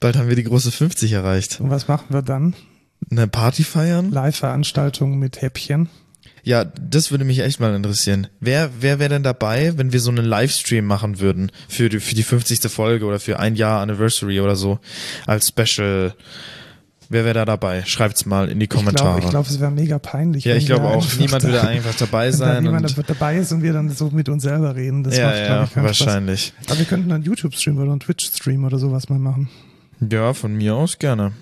Bald haben wir die große 50 erreicht. Und was machen wir dann? Eine Party feiern? Live-Veranstaltung mit Häppchen. Ja, das würde mich echt mal interessieren. Wer, wer wäre denn dabei, wenn wir so einen Livestream machen würden für die, für die 50. Folge oder für ein Jahr Anniversary oder so als Special? Wer wäre da dabei? Schreibt's mal in die Kommentare. Ich glaube, glaub, es wäre mega peinlich. Ja, ich glaube auch. Niemand würde einfach dabei sein. niemand dabei ist und wir dann so mit uns selber reden. Das ja, macht, ja, ich, wahrscheinlich. Spaß. Aber wir könnten einen YouTube-Stream oder einen Twitch-Stream oder sowas mal machen. Ja, von mir aus gerne.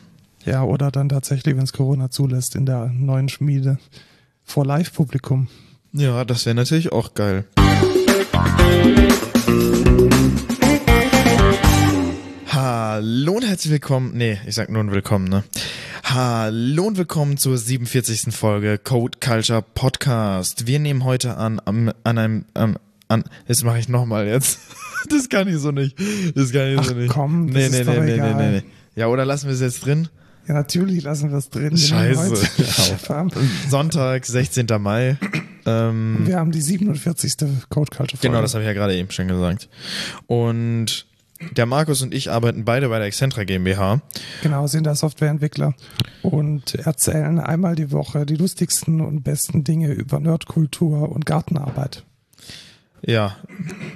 Ja, oder dann tatsächlich, wenn es Corona zulässt, in der neuen Schmiede vor Live-Publikum. Ja, das wäre natürlich auch geil. Hallo und herzlich willkommen. Nee, ich sag nur ein Willkommen, ne? Hallo und willkommen zur 47. Folge Code Culture Podcast. Wir nehmen heute an, an, an einem, an, an, das mache ich nochmal jetzt. Das kann ich so nicht. Das kann ich Ach, so nicht. komm, das nee, ist nee, doch nee, nee, egal. nee, nee. Ja, oder lassen wir es jetzt drin? Ja, natürlich lassen wir es drin. Scheiße. heute- Sonntag, 16. Mai. Ähm, Wir haben die 47. Code Culture Folge. Genau, das habe ich ja gerade eben schon gesagt. Und der Markus und ich arbeiten beide bei der Excentra GmbH. Genau, sind da Softwareentwickler und erzählen einmal die Woche die lustigsten und besten Dinge über Nerdkultur und Gartenarbeit. Ja,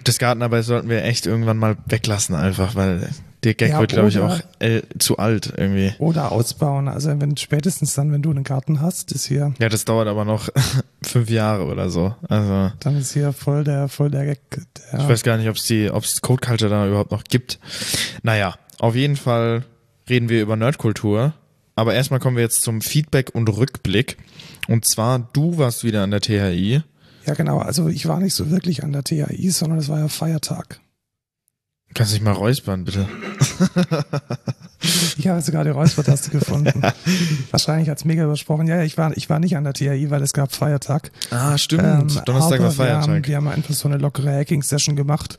das Gartenarbeit sollten wir echt irgendwann mal weglassen einfach, weil der Gag Ja, wird, glaube ich, auch äh, zu alt irgendwie. Oder ausbauen. Also wenn spätestens dann, wenn du einen Garten hast, ist hier, Ja, das dauert aber noch fünf Jahre oder so. Also dann ist hier voll der, voll der Gag. Der, ich weiß gar nicht, ob es die, ob es Code Culture da überhaupt noch gibt. Naja, auf jeden Fall reden wir über Nerdkultur. Aber erstmal kommen wir jetzt zum Feedback und Rückblick. Und zwar, du warst wieder an der THI. Ja, genau. Also ich war nicht so wirklich an der THI, sondern es war ja Feiertag. Kannst dich mal räuspern, bitte. Ich habe sogar die Räuspertaste gefunden. Wahrscheinlich hat's mega übersprochen. Ja, ich war, ich war nicht an der THI, weil es gab Feiertag. Ah, stimmt. Ähm, Donnerstag war Wir haben, Feiertag. wir haben einfach so eine lockere Hacking-Session gemacht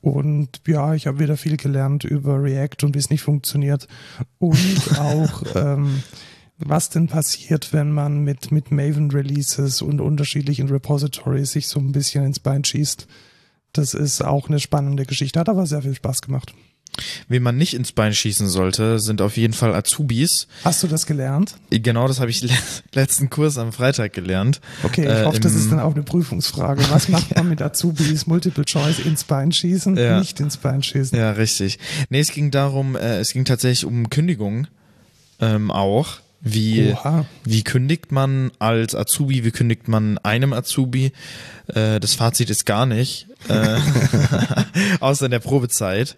und ja, ich habe wieder viel gelernt über React und wie es nicht funktioniert und auch ähm, was denn passiert, wenn man mit, mit Maven-Releases und unterschiedlichen Repositories sich so ein bisschen ins Bein schießt. Das ist auch eine spannende Geschichte, hat aber sehr viel Spaß gemacht. Wen man nicht ins Bein schießen sollte, sind auf jeden Fall Azubis. Hast du das gelernt? Genau, das habe ich le letzten Kurs am Freitag gelernt. Okay, ich Äh, hoffe, das ist dann auch eine Prüfungsfrage. Was macht man mit Azubis? Multiple Choice ins Bein schießen, Ja. nicht ins Bein schießen. Ja, richtig. Nee, es ging darum, äh, es ging tatsächlich um Kündigung ähm, auch. Wie, Oha. wie kündigt man als Azubi, wie kündigt man einem Azubi? Äh, das Fazit ist gar nicht, äh, außer in der Probezeit.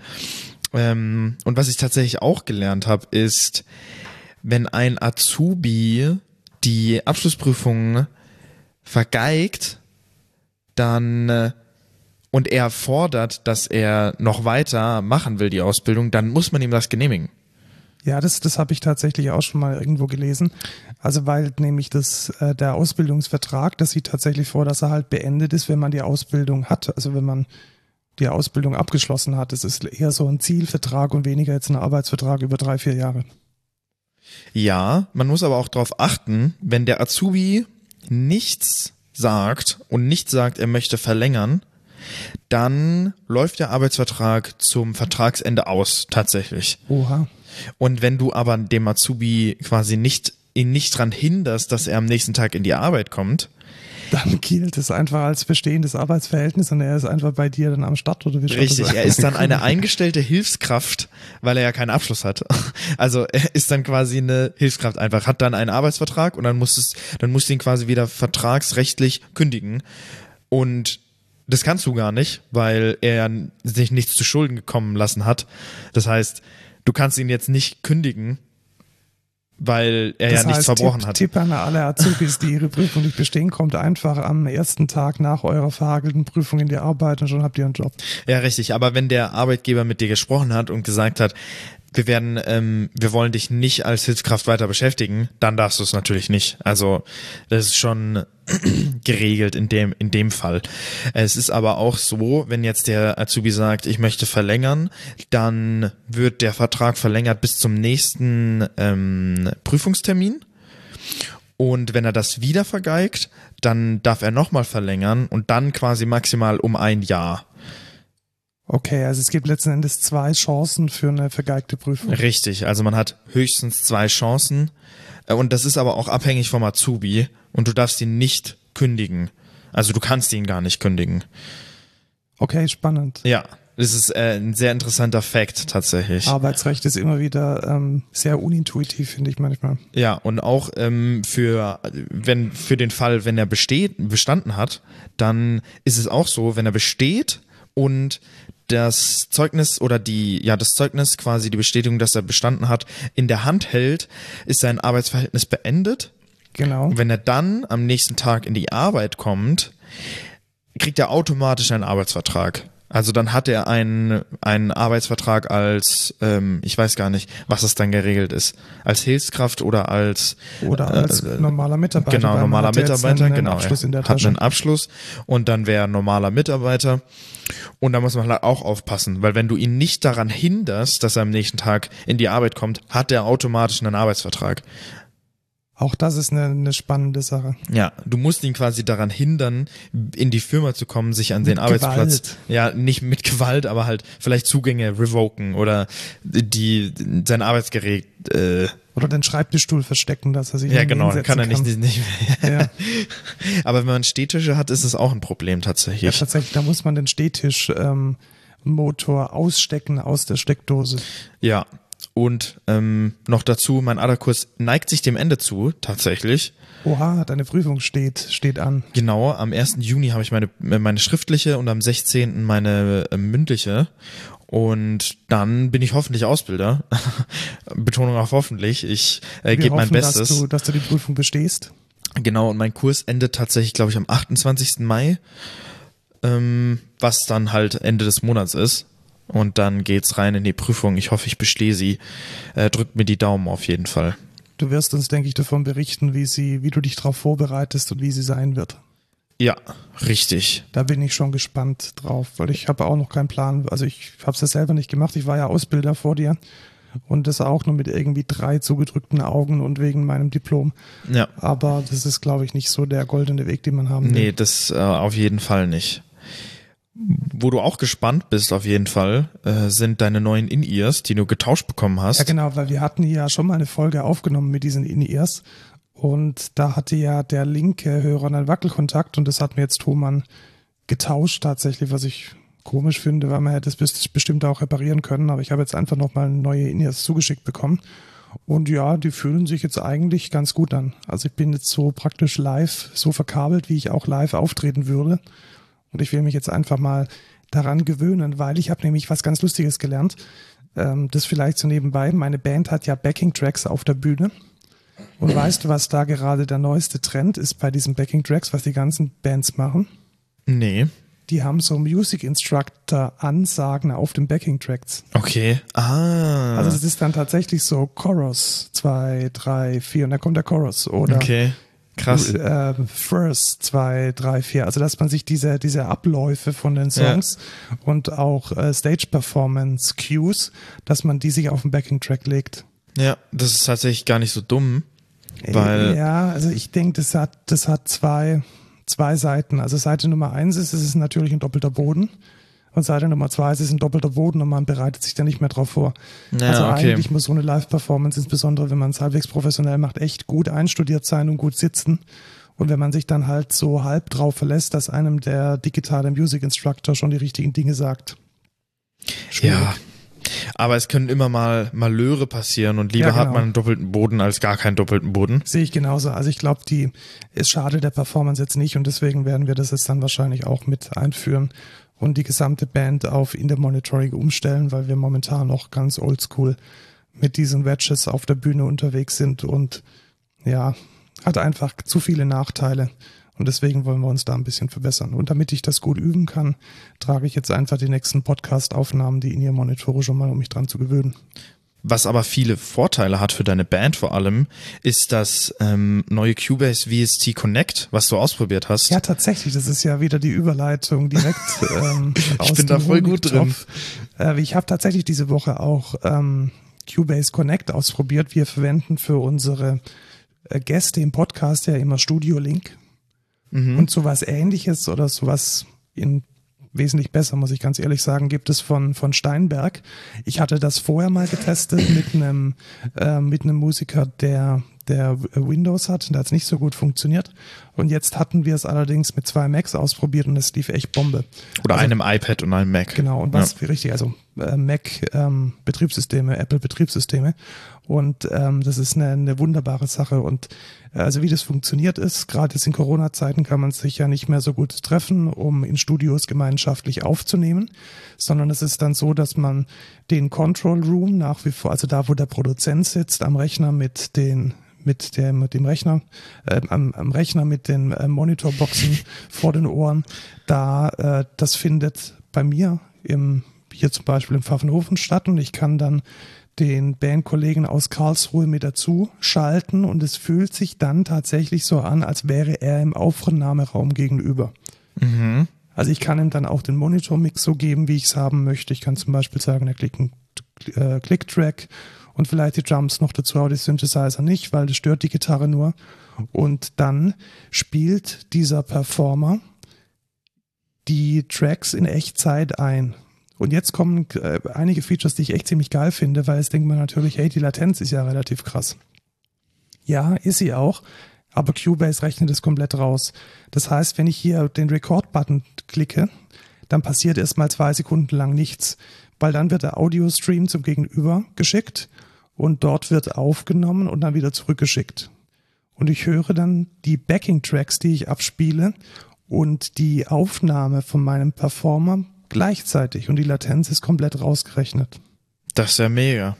Ähm, und was ich tatsächlich auch gelernt habe, ist, wenn ein Azubi die Abschlussprüfung vergeigt, dann äh, und er fordert, dass er noch weiter machen will, die Ausbildung, dann muss man ihm das genehmigen. Ja, das, das habe ich tatsächlich auch schon mal irgendwo gelesen. Also weil nämlich das, äh, der Ausbildungsvertrag, das sieht tatsächlich vor, dass er halt beendet ist, wenn man die Ausbildung hat. Also wenn man die Ausbildung abgeschlossen hat. Das ist eher so ein Zielvertrag und weniger jetzt ein Arbeitsvertrag über drei, vier Jahre. Ja, man muss aber auch darauf achten, wenn der Azubi nichts sagt und nicht sagt, er möchte verlängern, dann läuft der Arbeitsvertrag zum Vertragsende aus, tatsächlich. Oha. Und wenn du aber dem Azubi quasi nicht, ihn nicht dran hinderst, dass er am nächsten Tag in die Arbeit kommt, Dann gilt es einfach als bestehendes Arbeitsverhältnis und er ist einfach bei dir dann am Start oder wie Richtig, er ist dann eine eingestellte Hilfskraft, weil er ja keinen Abschluss hat. Also er ist dann quasi eine Hilfskraft einfach, hat dann einen Arbeitsvertrag und dann muss es, dann musst du ihn quasi wieder vertragsrechtlich kündigen. Und das kannst du gar nicht, weil er ja sich nichts zu Schulden gekommen lassen hat. Das heißt, du kannst ihn jetzt nicht kündigen, weil er Das ja nichts heißt, verbrochen Tipp, hat. Tipp an alle Azubis, die ihre Prüfung nicht bestehen, kommt einfach am ersten Tag nach eurer verhagelten Prüfung in die Arbeit und schon habt ihr einen Job. Ja, richtig. Aber wenn der Arbeitgeber mit dir gesprochen hat und gesagt hat, wir werden, ähm, wir wollen dich nicht als Hilfskraft weiter beschäftigen, dann darfst du es natürlich nicht. Also das ist schon geregelt in dem in dem Fall. Es ist aber auch so, wenn jetzt der Azubi sagt, ich möchte verlängern, dann wird der Vertrag verlängert bis zum nächsten ähm, Prüfungstermin. Und wenn er das wieder vergeigt, dann darf er nochmal verlängern und dann quasi maximal um ein Jahr. Okay, also es gibt letzten Endes zwei Chancen für eine vergeigte Prüfung. Richtig, also man hat höchstens zwei Chancen äh, und das ist aber auch abhängig vom Azubi und du darfst ihn nicht kündigen. Also du kannst ihn gar nicht kündigen. Okay, spannend. Ja, das ist äh, ein sehr interessanter Fakt tatsächlich. Arbeitsrecht ist immer wieder ähm, sehr unintuitiv, finde ich manchmal. Ja, und auch ähm, für wenn für den Fall, wenn er besteht, bestanden hat, dann ist es auch so, wenn er besteht und das Zeugnis oder die, ja, das Zeugnis quasi die Bestätigung, dass er bestanden hat, in der Hand hält, ist sein Arbeitsverhältnis beendet. Genau. Und wenn er dann am nächsten Tag in die Arbeit kommt, kriegt er automatisch einen Arbeitsvertrag. Also dann hat er einen, einen Arbeitsvertrag als, ähm, ich weiß gar nicht, was es dann geregelt ist, als Hilfskraft oder als Oder als äh, normaler Mitarbeiter. Genau, normaler Mitarbeiter, einen, genau. Einen Abschluss in der er hat Tasche. einen Abschluss und dann wäre er normaler Mitarbeiter. Und da muss man halt auch aufpassen, weil wenn du ihn nicht daran hinderst, dass er am nächsten Tag in die Arbeit kommt, hat er automatisch einen Arbeitsvertrag. Auch das ist eine, eine spannende Sache. Ja, du musst ihn quasi daran hindern, in die Firma zu kommen, sich an den Arbeitsplatz, Gewalt. ja, nicht mit Gewalt, aber halt vielleicht Zugänge revoken oder die sein Arbeitsgerät, äh, Oder den Schreibtischstuhl verstecken, dass er sich ja genau, kann er nicht, nicht mehr. Ja. aber wenn man Stehtische hat, ist es auch ein Problem Ja, tatsächlich. tatsächlich, da muss man den Stehtisch ähm, Motor ausstecken aus der Steckdose. Ja. Und ähm, noch dazu, mein Aderkurs neigt sich dem Ende zu, tatsächlich. Oha, deine Prüfung steht, steht an. Genau, am 1. Juni habe ich meine, meine schriftliche und am 16. meine äh, mündliche. Und dann bin ich hoffentlich Ausbilder. Betonung auf hoffentlich. Ich äh, gebe mein Bestes. Dass du, dass du die Prüfung bestehst. Genau, und mein Kurs endet tatsächlich, glaube ich, am 28. Mai, ähm, was dann halt Ende des Monats ist. Und dann geht's rein in die Prüfung. Ich hoffe, ich bestehe sie. Äh, drückt mir die Daumen auf jeden Fall. Du wirst uns, denke ich, davon berichten, wie sie, wie du dich darauf vorbereitest und wie sie sein wird. Ja, richtig. Da bin ich schon gespannt drauf, weil ich habe auch noch keinen Plan. Also ich habe es ja selber nicht gemacht. Ich war ja Ausbilder vor dir und das auch nur mit irgendwie drei zugedrückten Augen und wegen meinem Diplom. Ja. Aber das ist, glaube ich, nicht so der goldene Weg, den man haben will. Nee, das äh, auf jeden Fall nicht. Wo du auch gespannt bist, auf jeden Fall, äh, sind deine neuen In-Ears, die du getauscht bekommen hast. Ja, genau, weil wir hatten ja schon mal eine Folge aufgenommen mit diesen In-Ears und da hatte ja der linke Hörer einen Wackelkontakt und das hat mir jetzt Thomann getauscht tatsächlich, was ich komisch finde, weil man hätte es bes- bestimmt auch reparieren können, aber ich habe jetzt einfach nochmal neue In-Ears zugeschickt bekommen und ja, die fühlen sich jetzt eigentlich ganz gut an. Also ich bin jetzt so praktisch live, so verkabelt, wie ich auch live auftreten würde und ich will mich jetzt einfach mal daran gewöhnen, weil ich habe nämlich was ganz Lustiges gelernt. Ähm, das vielleicht so nebenbei. Meine Band hat ja Backing-Tracks auf der Bühne. Und weißt du, was da gerade der neueste Trend ist bei diesen Backing-Tracks, was die ganzen Bands machen? Nee. Die haben so Music Instructor Ansagen auf den Backing-Tracks. Okay. Ah. Also das ist dann tatsächlich so Chorus, zwei, drei, vier und dann kommt der Chorus. Oder okay. Krass. äh, First, zwei, drei, vier. Also dass man sich diese, diese Abläufe von den Songs und auch äh, Stage-Performance-Cues, dass man die sich auf den Backing-Track legt. Ja, das ist tatsächlich gar nicht so dumm. Weil- ja, also ich denke, das hat, das hat zwei, zwei Seiten. Also Seite Nummer eins ist, es ist natürlich ein doppelter Boden. Und Seite Nummer zwei ist es ein doppelter Boden und man bereitet sich da nicht mehr drauf vor. Ja, also okay. eigentlich muss so eine Live-Performance, insbesondere wenn man es halbwegs professionell macht, echt gut einstudiert sein und gut sitzen. Und wenn man sich dann halt so halb drauf verlässt, dass einem der digitale Music Instructor schon die richtigen Dinge sagt. Schwierig. Ja. Aber es können immer mal Malöre passieren und lieber Ja, genau. hat man einen doppelten Boden als gar keinen doppelten Boden. Sehe ich genauso. Also ich glaube, die ist schade der Performance jetzt nicht und deswegen werden wir das jetzt dann wahrscheinlich auch mit einführen und die gesamte Band auf In the Monitoring umstellen, weil wir momentan noch ganz oldschool mit diesen Wedges auf der Bühne unterwegs sind und ja, hat einfach zu viele Nachteile. Und deswegen wollen wir uns da ein bisschen verbessern. Und damit ich das gut üben kann, trage ich jetzt einfach die nächsten Podcast-Aufnahmen, die in ihr Monitore schon mal, um mich dran zu gewöhnen. Was aber viele Vorteile hat für deine Band vor allem, ist das ähm, neue Cubase VST Connect, was du ausprobiert hast. Ja, tatsächlich, das ist ja wieder die Überleitung direkt ähm, aus bin da voll gut Honigtopf. Äh, ich habe tatsächlich diese Woche auch ähm, Cubase Connect ausprobiert. Wir verwenden für unsere äh, Gäste im Podcast ja immer Studio Link Mhm. und sowas ähnliches oder sowas in wesentlich besser, muss ich ganz ehrlich sagen, gibt es von, von Steinberg. Ich hatte das vorher mal getestet mit einem, äh, mit einem Musiker, der, der Windows hat. Da hat es nicht so gut funktioniert. Und jetzt hatten wir es allerdings mit zwei Macs ausprobiert und es lief echt Bombe. Oder also, einem iPad und einem Mac. Genau, und was ja. richtig, also äh, Mac ähm, Betriebssysteme, Apple Betriebssysteme. Und ähm, das ist eine, eine wunderbare Sache. Und äh, also wie das funktioniert ist, gerade jetzt in Corona-Zeiten kann man sich ja nicht mehr so gut treffen, um in Studios gemeinschaftlich aufzunehmen, sondern es ist dann so, dass man den Control Room nach wie vor, also da, wo der Produzent sitzt, am Rechner mit den mit dem, mit dem Rechner, äh, am, am Rechner mit den äh, Monitorboxen vor den Ohren, da äh, das findet bei mir im hier zum Beispiel im Pfaffenhofen statt und ich kann dann den Bandkollegen aus Karlsruhe mit dazu schalten und es fühlt sich dann tatsächlich so an, als wäre er im Aufnahmeraum gegenüber. Mhm. Also ich kann ihm dann auch den Monitor-Mix so geben, wie ich es haben möchte. Ich kann zum Beispiel sagen, er klickt einen äh, Click-Track und vielleicht die Drums noch dazu, aber die Synthesizer nicht, weil das stört die Gitarre nur. Und dann spielt dieser Performer die Tracks in Echtzeit ein. Und jetzt kommen äh, einige Features, die ich echt ziemlich geil finde, weil es denkt man natürlich, hey, die Latenz ist ja relativ krass. Ja, ist sie auch, aber Cubase rechnet es komplett raus. Das heißt, wenn ich hier den Record-Button klicke, dann passiert erstmal zwei Sekunden lang nichts, weil dann wird der Audio-Stream zum Gegenüber geschickt und dort wird aufgenommen und dann wieder zurückgeschickt. Und ich höre dann die Backing-Tracks, die ich abspiele und die Aufnahme von meinem Performer gleichzeitig und die Latenz ist komplett rausgerechnet. Das ist ja mega.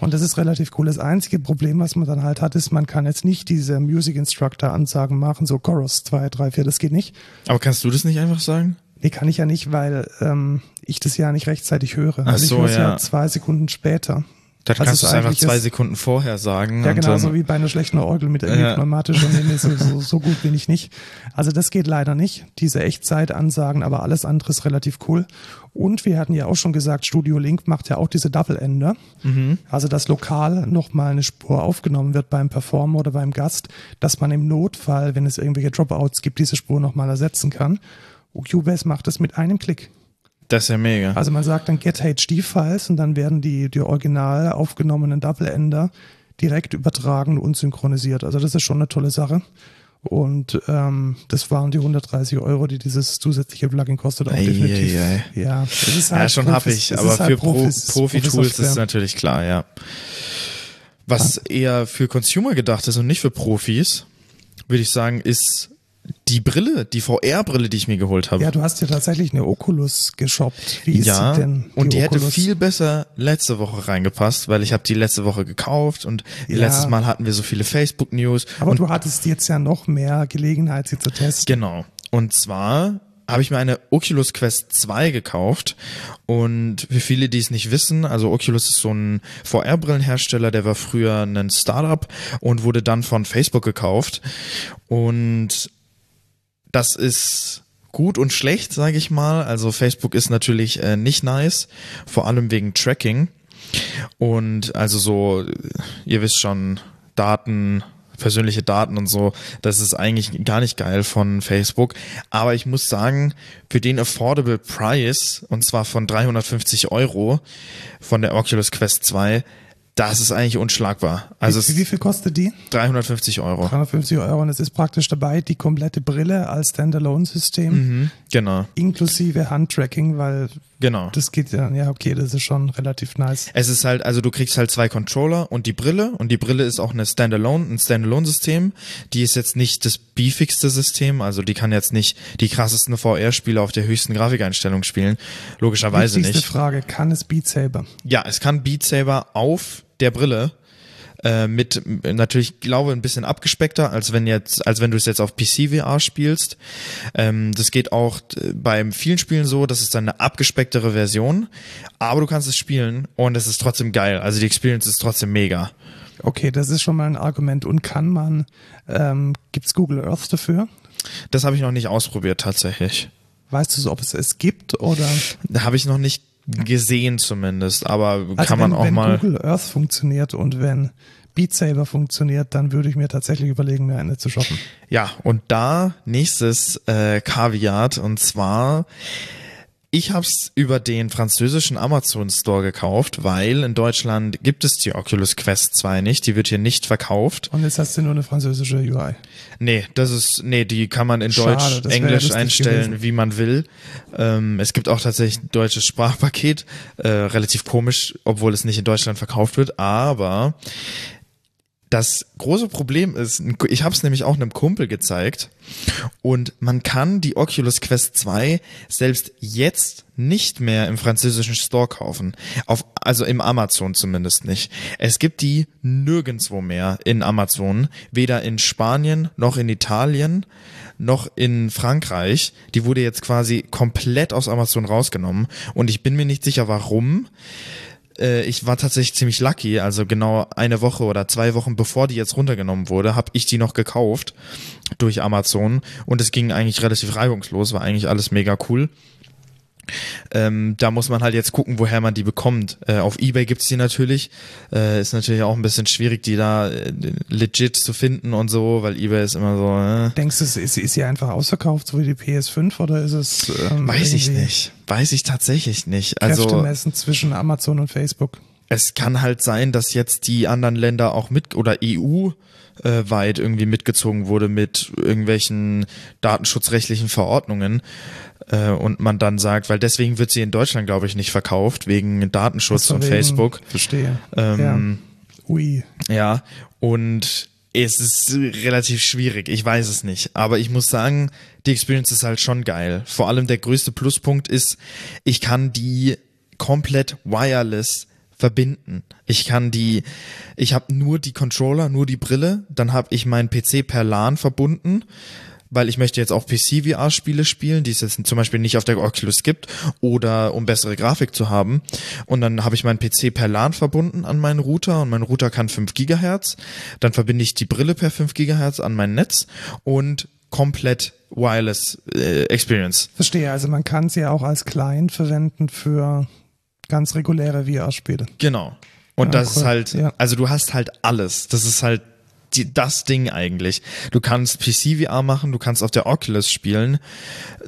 Und das ist relativ cool. Das einzige Problem, was man dann halt hat, ist, man kann jetzt nicht diese Music Instructor Ansagen machen, so Chorus 2, 3, 4, das geht nicht. Aber kannst du das nicht einfach sagen? Nee, kann ich ja nicht, weil ähm, ich das ja nicht rechtzeitig höre. Ach also ich höre es ja. ja zwei Sekunden später. Dann also kannst du es einfach zwei Sekunden vorher sagen. Ja, genau, so wie bei einer schlechten Orgel mit irgendwie ja. pneumatischer nee, so, so, gut bin ich nicht. Also das geht leider nicht, diese Echtzeitansagen, aber alles andere ist relativ cool. Und wir hatten ja auch schon gesagt, Studio Link macht ja auch diese Double-Ender. Mhm. Also dass lokal nochmal eine Spur aufgenommen wird beim Performer oder beim Gast, dass man im Notfall, wenn es irgendwelche Dropouts gibt, diese Spur nochmal ersetzen kann. Und Cubase macht das mit einem Klick. Das ist ja mega. Also man sagt dann Get HD-Files und dann werden die, die original aufgenommenen Double-Ender direkt übertragen und synchronisiert. Also das ist schon eine tolle Sache. Und ähm, das waren die 130 Euro, die dieses zusätzliche Plugin kostet. Auch ei, definitiv. Ei, ei. Ja, das ist halt ja, schon Profis, ich. Aber halt für Profis, Profi-Tools ist es natürlich klar, ja. Was ah. eher für Consumer gedacht ist und nicht für Profis, würde ich sagen, ist die Brille, die VR-Brille, die ich mir geholt habe. Ja, du hast ja tatsächlich eine Oculus geshoppt. Wie ist ja, sie denn? Die und die Oculus? hätte viel besser letzte Woche reingepasst, weil ich habe die letzte Woche gekauft und ja. letztes Mal hatten wir so viele Facebook-News. Aber du hattest jetzt ja noch mehr Gelegenheit, sie zu testen. Genau. Und zwar habe ich mir eine Oculus Quest 2 gekauft und für viele, die es nicht wissen, also Oculus ist so ein VR-Brillenhersteller, der war früher ein Startup und wurde dann von Facebook gekauft und das ist gut und schlecht, sage ich mal. Also Facebook ist natürlich äh, nicht nice, vor allem wegen Tracking. Und also so, ihr wisst schon, Daten, persönliche Daten und so, das ist eigentlich gar nicht geil von Facebook. Aber ich muss sagen, für den Affordable Price, und zwar von 350 Euro von der Oculus Quest 2, das ist eigentlich unschlagbar. Also wie, wie viel kostet die? 350 Euro. 350 Euro und es ist praktisch dabei die komplette Brille als Standalone-System. Mhm, genau. Inklusive Handtracking, weil genau. das geht ja, ja okay, das ist schon relativ nice. Es ist halt, also du kriegst halt zwei Controller und die Brille und die Brille ist auch eine Standalone, ein Standalone-System. Die ist jetzt nicht das beefigste System, also die kann jetzt nicht die krassesten VR-Spiele auf der höchsten Grafikeinstellung spielen. Logischerweise Wichtigste nicht. Frage, kann es Beat Saber? Ja, es kann Beat Saber auf der Brille äh, mit natürlich glaube ein bisschen abgespeckter als wenn jetzt als wenn du es jetzt auf PC VR spielst. Ähm, das geht auch äh, bei vielen Spielen so, das ist dann eine abgespecktere Version, aber du kannst es spielen und es ist trotzdem geil. Also die Experience ist trotzdem mega. Okay, das ist schon mal ein Argument. Und kann man, ähm, gibt Google Earth dafür? Das habe ich noch nicht ausprobiert tatsächlich. Weißt du, so, ob es es gibt oder? Habe ich noch nicht gesehen zumindest, aber also kann man auch wenn mal. Wenn Google Earth funktioniert und wenn Beat Saber funktioniert, dann würde ich mir tatsächlich überlegen, mir eine zu shoppen. Ja, und da nächstes äh, Kaviat und zwar Ich habe es über den französischen Amazon Store gekauft, weil in Deutschland gibt es die Oculus Quest 2 nicht. Die wird hier nicht verkauft. Und jetzt hast du nur eine französische UI. Nee, das ist, nee, die kann man in Schade, Deutsch, Englisch einstellen, gewesen. wie man will. Ähm, es gibt auch tatsächlich ein deutsches Sprachpaket. Äh, relativ komisch, obwohl es nicht in Deutschland verkauft wird. Aber das große Problem ist, ich habe es nämlich auch einem Kumpel gezeigt und man kann die Oculus Quest 2 selbst jetzt nicht mehr im französischen Store kaufen. Auf, also im Amazon zumindest nicht. Es gibt die nirgendwo mehr in Amazon, weder in Spanien noch in Italien noch in Frankreich. Die wurde jetzt quasi komplett aus Amazon rausgenommen und ich bin mir nicht sicher warum ich war tatsächlich ziemlich lucky, also genau eine Woche oder zwei Wochen bevor die jetzt runtergenommen wurde, habe ich die noch gekauft durch Amazon und es ging eigentlich relativ reibungslos, war eigentlich alles mega cool. Ähm, da muss man halt jetzt gucken, woher man die bekommt. Äh, auf Ebay gibt's die natürlich. Äh, ist natürlich auch ein bisschen schwierig, die da äh, legit zu finden und so, weil Ebay ist immer so. Äh, Denkst du, ist, ist sie einfach ausverkauft, so wie die PS5, oder ist es. Ähm, weiß ich nicht. Weiß ich tatsächlich nicht. Also Kräftemessen zwischen Amazon und Facebook. es kann halt sein, dass jetzt die anderen Länder auch mit oder EU äh, weit irgendwie mitgezogen wurde mit irgendwelchen datenschutzrechtlichen Verordnungen äh, und man dann sagt, weil deswegen wird sie in Deutschland glaube ich nicht verkauft wegen Datenschutz und wegen- Facebook. Verstehe. Ähm, Ui. ja, und es ist relativ schwierig, ich weiß es nicht. Aber ich muss sagen, die Experience ist halt schon geil. Vor allem der größte Pluspunkt ist, ich kann die komplett wireless verbinden. Ich kann die, ich habe nur die Controller, nur die Brille, dann habe ich meinen PC per LAN verbunden, weil ich möchte jetzt auch PC-VR-Spiele spielen, die es jetzt zum Beispiel nicht auf der Oculus gibt, oder um bessere Grafik zu haben. Und dann habe ich meinen PC per LAN verbunden an meinen Router und mein Router kann 5 Gigahertz. Dann verbinde ich die Brille per 5 Gigahertz an mein Netz und komplett wireless äh, Experience. Verstehe. Also man kann sie ja auch als Client verwenden für ganz reguläre VR-Spiele. Genau. Und Ja, das cool. ist halt, Ja. also du hast halt alles. Das ist halt die, das Ding eigentlich. Du kannst PC-VR machen, du kannst auf der Oculus spielen,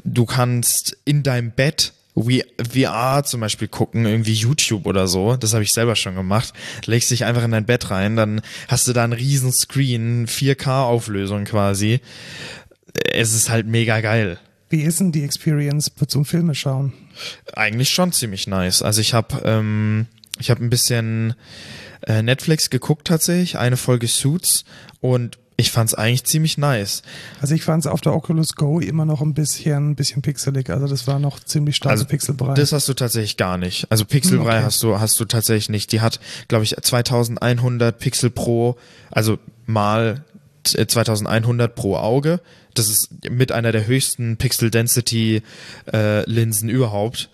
du kannst in deinem Bett VR zum Beispiel gucken, irgendwie YouTube oder so. Das habe ich selber schon gemacht. Legst dich einfach in dein Bett rein, dann hast du da einen riesen Screen, 4K-Auflösung quasi. Es ist halt mega geil. Wie ist denn die Experience zum Filme schauen? Eigentlich schon ziemlich nice. Also ich habe ähm, ich habe ein bisschen äh, Netflix geguckt tatsächlich, eine Folge Suits und ich fand's eigentlich ziemlich nice. Also ich fand es auf der Oculus Go immer noch ein bisschen, bisschen pixelig. Also das war noch ziemlich starke Also Pixelbrei. Das hast du tatsächlich gar nicht. Also Pixelbrei okay. hast du hast du tatsächlich nicht. Die hat, glaube ich, 2100 Pixel pro, also mal äh, 2100 pro Auge. Das ist mit einer der höchsten Pixel Density äh, Linsen überhaupt.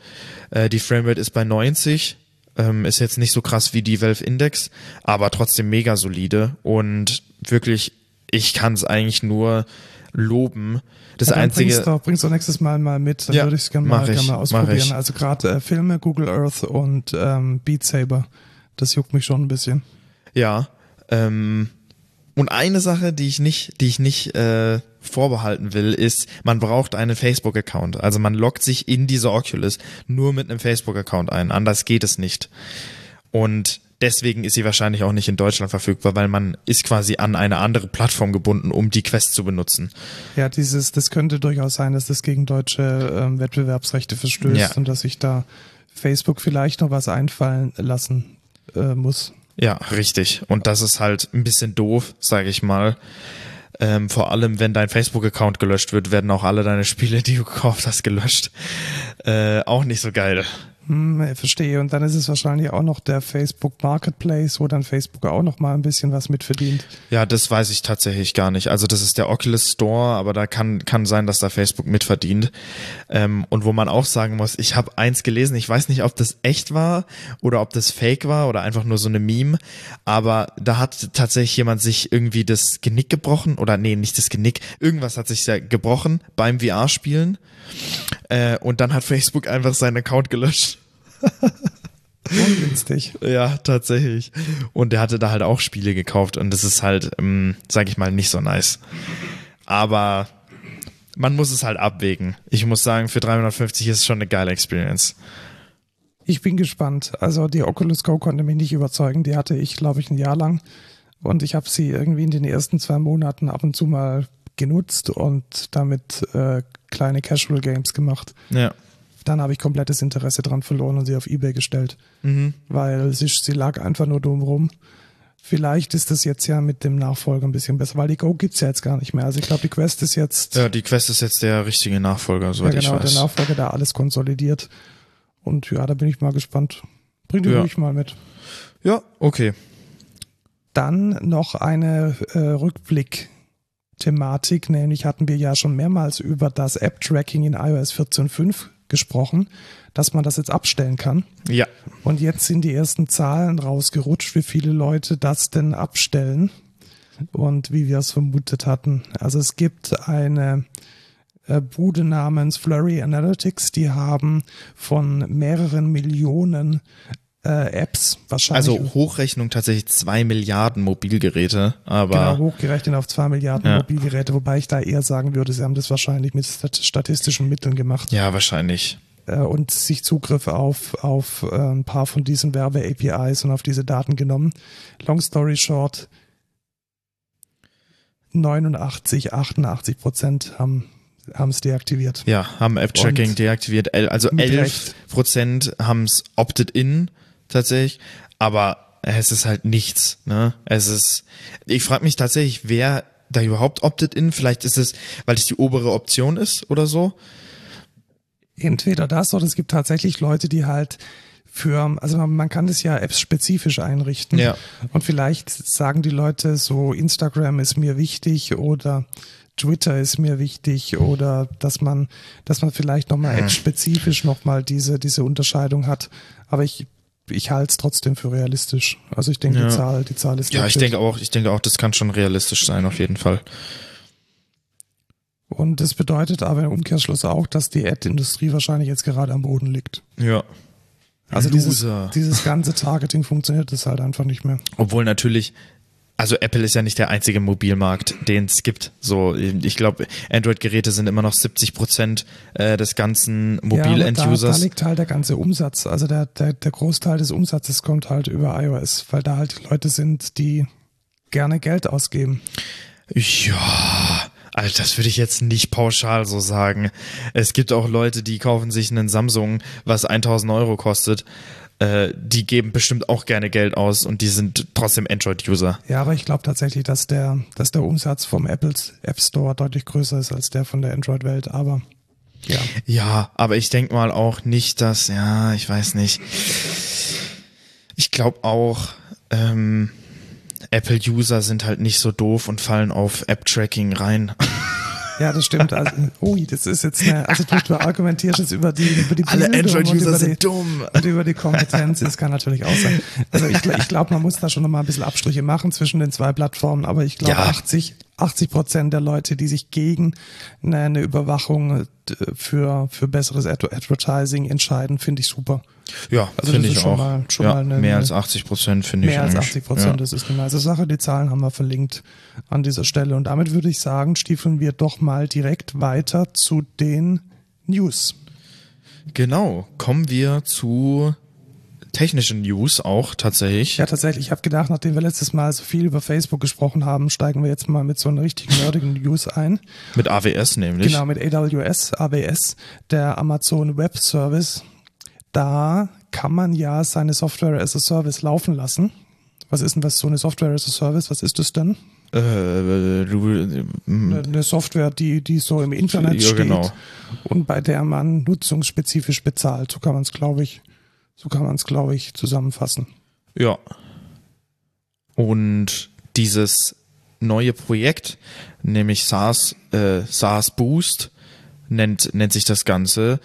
Äh, die Framerate ist bei 90. Ähm, ist jetzt nicht so krass wie die Valve Index, aber trotzdem mega solide und wirklich, ich kann es eigentlich nur loben. Das ja, einzige. Bringst du, bringst du nächstes Mal mal mit, dann Ja, würde ich es gerne mal, ich, gern mal mach ausprobieren. Also gerade äh, Filme, Google Earth und ähm, Beat Saber, das juckt mich schon ein bisschen. Ja. Ähm, und eine Sache, die ich nicht, die ich nicht äh, vorbehalten will, ist, man braucht einen Facebook-Account. Also man loggt sich in diese Oculus nur mit einem Facebook-Account ein. Anders geht es nicht. Und deswegen ist sie wahrscheinlich auch nicht in Deutschland verfügbar, weil man ist quasi an eine andere Plattform gebunden, um die Quest zu benutzen. Ja, dieses, das könnte durchaus sein, dass das gegen deutsche ähm, Wettbewerbsrechte verstößt Ja. und dass sich da Facebook vielleicht noch was einfallen lassen äh, muss. Ja, richtig. Und das ist halt ein bisschen doof, sage ich mal. Ähm, vor allem, wenn dein Facebook-Account gelöscht wird, werden auch alle deine Spiele, die du gekauft hast, gelöscht. Äh, auch nicht so geil. Hm, verstehe. Und dann ist es wahrscheinlich auch noch der Facebook Marketplace, wo dann Facebook auch noch mal ein bisschen was mitverdient. Ja, das weiß ich tatsächlich gar nicht. Also das ist der Oculus Store, aber da kann kann sein, dass da Facebook mitverdient. Ähm, und wo man auch sagen muss, ich habe eins gelesen, ich weiß nicht, ob das echt war oder ob das Fake war oder einfach nur so eine Meme, aber da hat tatsächlich jemand sich irgendwie das Genick gebrochen oder nee, nicht das Genick, irgendwas hat sich gebrochen beim VR-Spielen äh, und dann hat Facebook einfach seinen Account gelöscht. Ungünstig. Ja, tatsächlich. Und der hatte da halt auch Spiele gekauft und das ist halt, ähm, sag ich mal, nicht so nice. Aber man muss es halt abwägen. Ich muss sagen, für 350 ist es schon eine geile Experience. Ich bin gespannt. Also die Oculus Go konnte mich nicht überzeugen. Die hatte ich, glaube ich, ein Jahr lang. Und ich habe sie irgendwie in den ersten zwei Monaten ab und zu mal genutzt und damit äh, kleine Casual Games gemacht. Ja. Dann habe ich komplettes Interesse dran verloren und sie auf Ebay gestellt. Mhm. Weil sie, sie lag einfach nur dumm rum. Vielleicht ist das jetzt ja mit dem Nachfolger ein bisschen besser, weil die Go gibt's ja jetzt gar nicht mehr. Also ich glaube, die Quest ist jetzt. Ja, die Quest ist jetzt der richtige Nachfolger, soweit ja, genau, ich weiß. der Nachfolger, der alles konsolidiert. Und ja, da bin ich mal gespannt. Bring die Ja. ruhig mal mit. Ja, okay. Dann noch eine äh, Rückblick-Thematik, nämlich hatten wir ja schon mehrmals über das App-Tracking in iOS 14.5 gesprochen, dass man das jetzt abstellen kann. Ja. Und jetzt sind die ersten Zahlen rausgerutscht, wie viele Leute das denn abstellen und wie wir es vermutet hatten. Also es gibt eine äh, Bude namens Flurry Analytics, die haben von mehreren Millionen äh, Apps wahrscheinlich Also Hochrechnung tatsächlich zwei Milliarden Mobilgeräte, aber Genau, hochgerechnet auf zwei Milliarden Ja. Mobilgeräte, wobei ich da eher sagen würde, sie haben das wahrscheinlich mit stat statistischen Mitteln gemacht ja, wahrscheinlich. äh, und sich Zugriff auf, auf äh, ein paar von diesen Werbe-APIs und auf diese Daten genommen. Long story short, 89, 88 Prozent haben haben es deaktiviert. Ja, haben App-Tracking deaktiviert. Also mit 11 Recht. Prozent haben es opted in tatsächlich, aber es ist halt nichts. Ne? Es ist. Ich frage mich tatsächlich, wer da überhaupt opted in. Vielleicht ist es, weil es die obere Option ist oder so. Entweder das oder es gibt tatsächlich Leute, die halt für, also man, kann das ja apps-spezifisch einrichten. Ja. Und vielleicht sagen die Leute so, Instagram ist mir wichtig oder Twitter ist mir wichtig oder dass man, dass man vielleicht nochmal apps-spezifisch nochmal diese, diese Unterscheidung hat. Aber ich, ich halte es trotzdem für realistisch. Also ich denke, Ja. die Zahl, die Zahl ist Ja, ich denke auch, ich denke auch, das kann schon realistisch sein, auf jeden Fall. Und das bedeutet aber im Umkehrschluss auch, dass die Ad-Industrie wahrscheinlich jetzt gerade am Boden liegt. Ja. Also dieses, dieses ganze Targeting funktioniert das halt einfach nicht mehr. Obwohl natürlich, also Apple ist ja nicht der einzige Mobilmarkt, den es gibt. So, ich glaube, Android-Geräte sind immer noch 70 Prozent äh, des ganzen Ja, aber da, da Mobil-End-Users. liegt halt der ganze Umsatz. Also der, der, der Großteil des Umsatzes kommt halt über iOS, weil da halt die Leute sind, die gerne Geld ausgeben. Ja, also das würde ich jetzt nicht pauschal so sagen. Es gibt auch Leute, die kaufen sich einen Samsung, was 1000 Euro kostet. Äh, die geben bestimmt auch gerne Geld aus und die sind trotzdem Android-User. Ja, aber ich glaube tatsächlich, dass der, dass der Umsatz vom Apples App Store deutlich größer ist als der von der Android-Welt. Aber ja, Ja, aber ich denke mal auch nicht, dass, ja, ich weiß nicht. Ich glaube auch, ähm, Apple-User sind halt nicht so doof und fallen auf App-Tracking rein. ja, das stimmt. Also, ui, das ist jetzt eine, also du, du argumentierst jetzt über die, über die Alle Android-User die- sind dumm. Und über die Kompetenz, das kann natürlich auch sein. Also ich, ich glaube, man muss da schon nochmal ein bisschen Abstriche machen zwischen den zwei Plattformen, aber ich glaube, Ja. 80, 80 Prozent der Leute, die sich gegen eine, eine Überwachung äh, für, für besseres Ad Advertising entscheiden, finde ich super. Ja, Also finde das ich ist schon auch. mal- schon ja, mal eine- mehr als 80 Prozent finde ich Mehr als eigentlich. 80 Prozent, Ja. das ist eine nice Sache. Die Zahlen haben wir verlinkt an dieser Stelle. Und damit würde ich sagen, stiefeln wir doch mal direkt weiter zu den News. Genau, kommen wir zu technischen News auch tatsächlich. Ja, tatsächlich. Ich habe gedacht, nachdem wir letztes Mal so viel über Facebook gesprochen haben, steigen wir jetzt mal mit so einer richtigen nerdigen News ein. Mit AWS nämlich. Genau, mit AWS, AWS, der Amazon Web Service. Da kann man ja seine Software as a Service laufen lassen. Was ist denn was so eine Software as a Service? Was ist das denn? Äh, du, Eine Software, die, die so im Internet Hm. Ja, steht genau. und bei der man nutzungsspezifisch bezahlt. So kann man es, glaube ich, so kann man es, glaube ich, zusammenfassen. Ja. Und dieses neue Projekt, nämlich SaaS, äh, SaaS Boost, nennt, nennt sich das Ganze,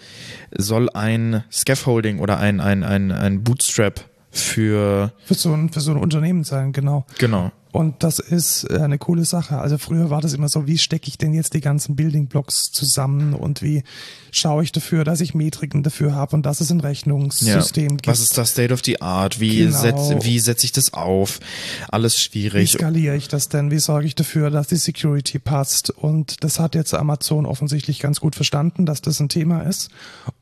soll ein Scaffolding oder ein, ein, ein, ein Bootstrap für, Für so ein, für so ein Unternehmen sein, genau. genau, Und das ist äh, eine coole Sache. Also früher war das immer so, wie stecke ich denn jetzt die ganzen Building Blocks zusammen und wie schaue ich dafür, dass ich Metriken dafür habe und dass es ein Rechnungssystem ja. gibt. Was ist das State of the Art? Wie Genau. setze wie setz ich das auf? Alles Wie schwierig. skaliere ich das denn? Wie sorge ich dafür, dass die Security passt? Und das hat jetzt Amazon offensichtlich ganz gut verstanden, dass das ein Thema ist.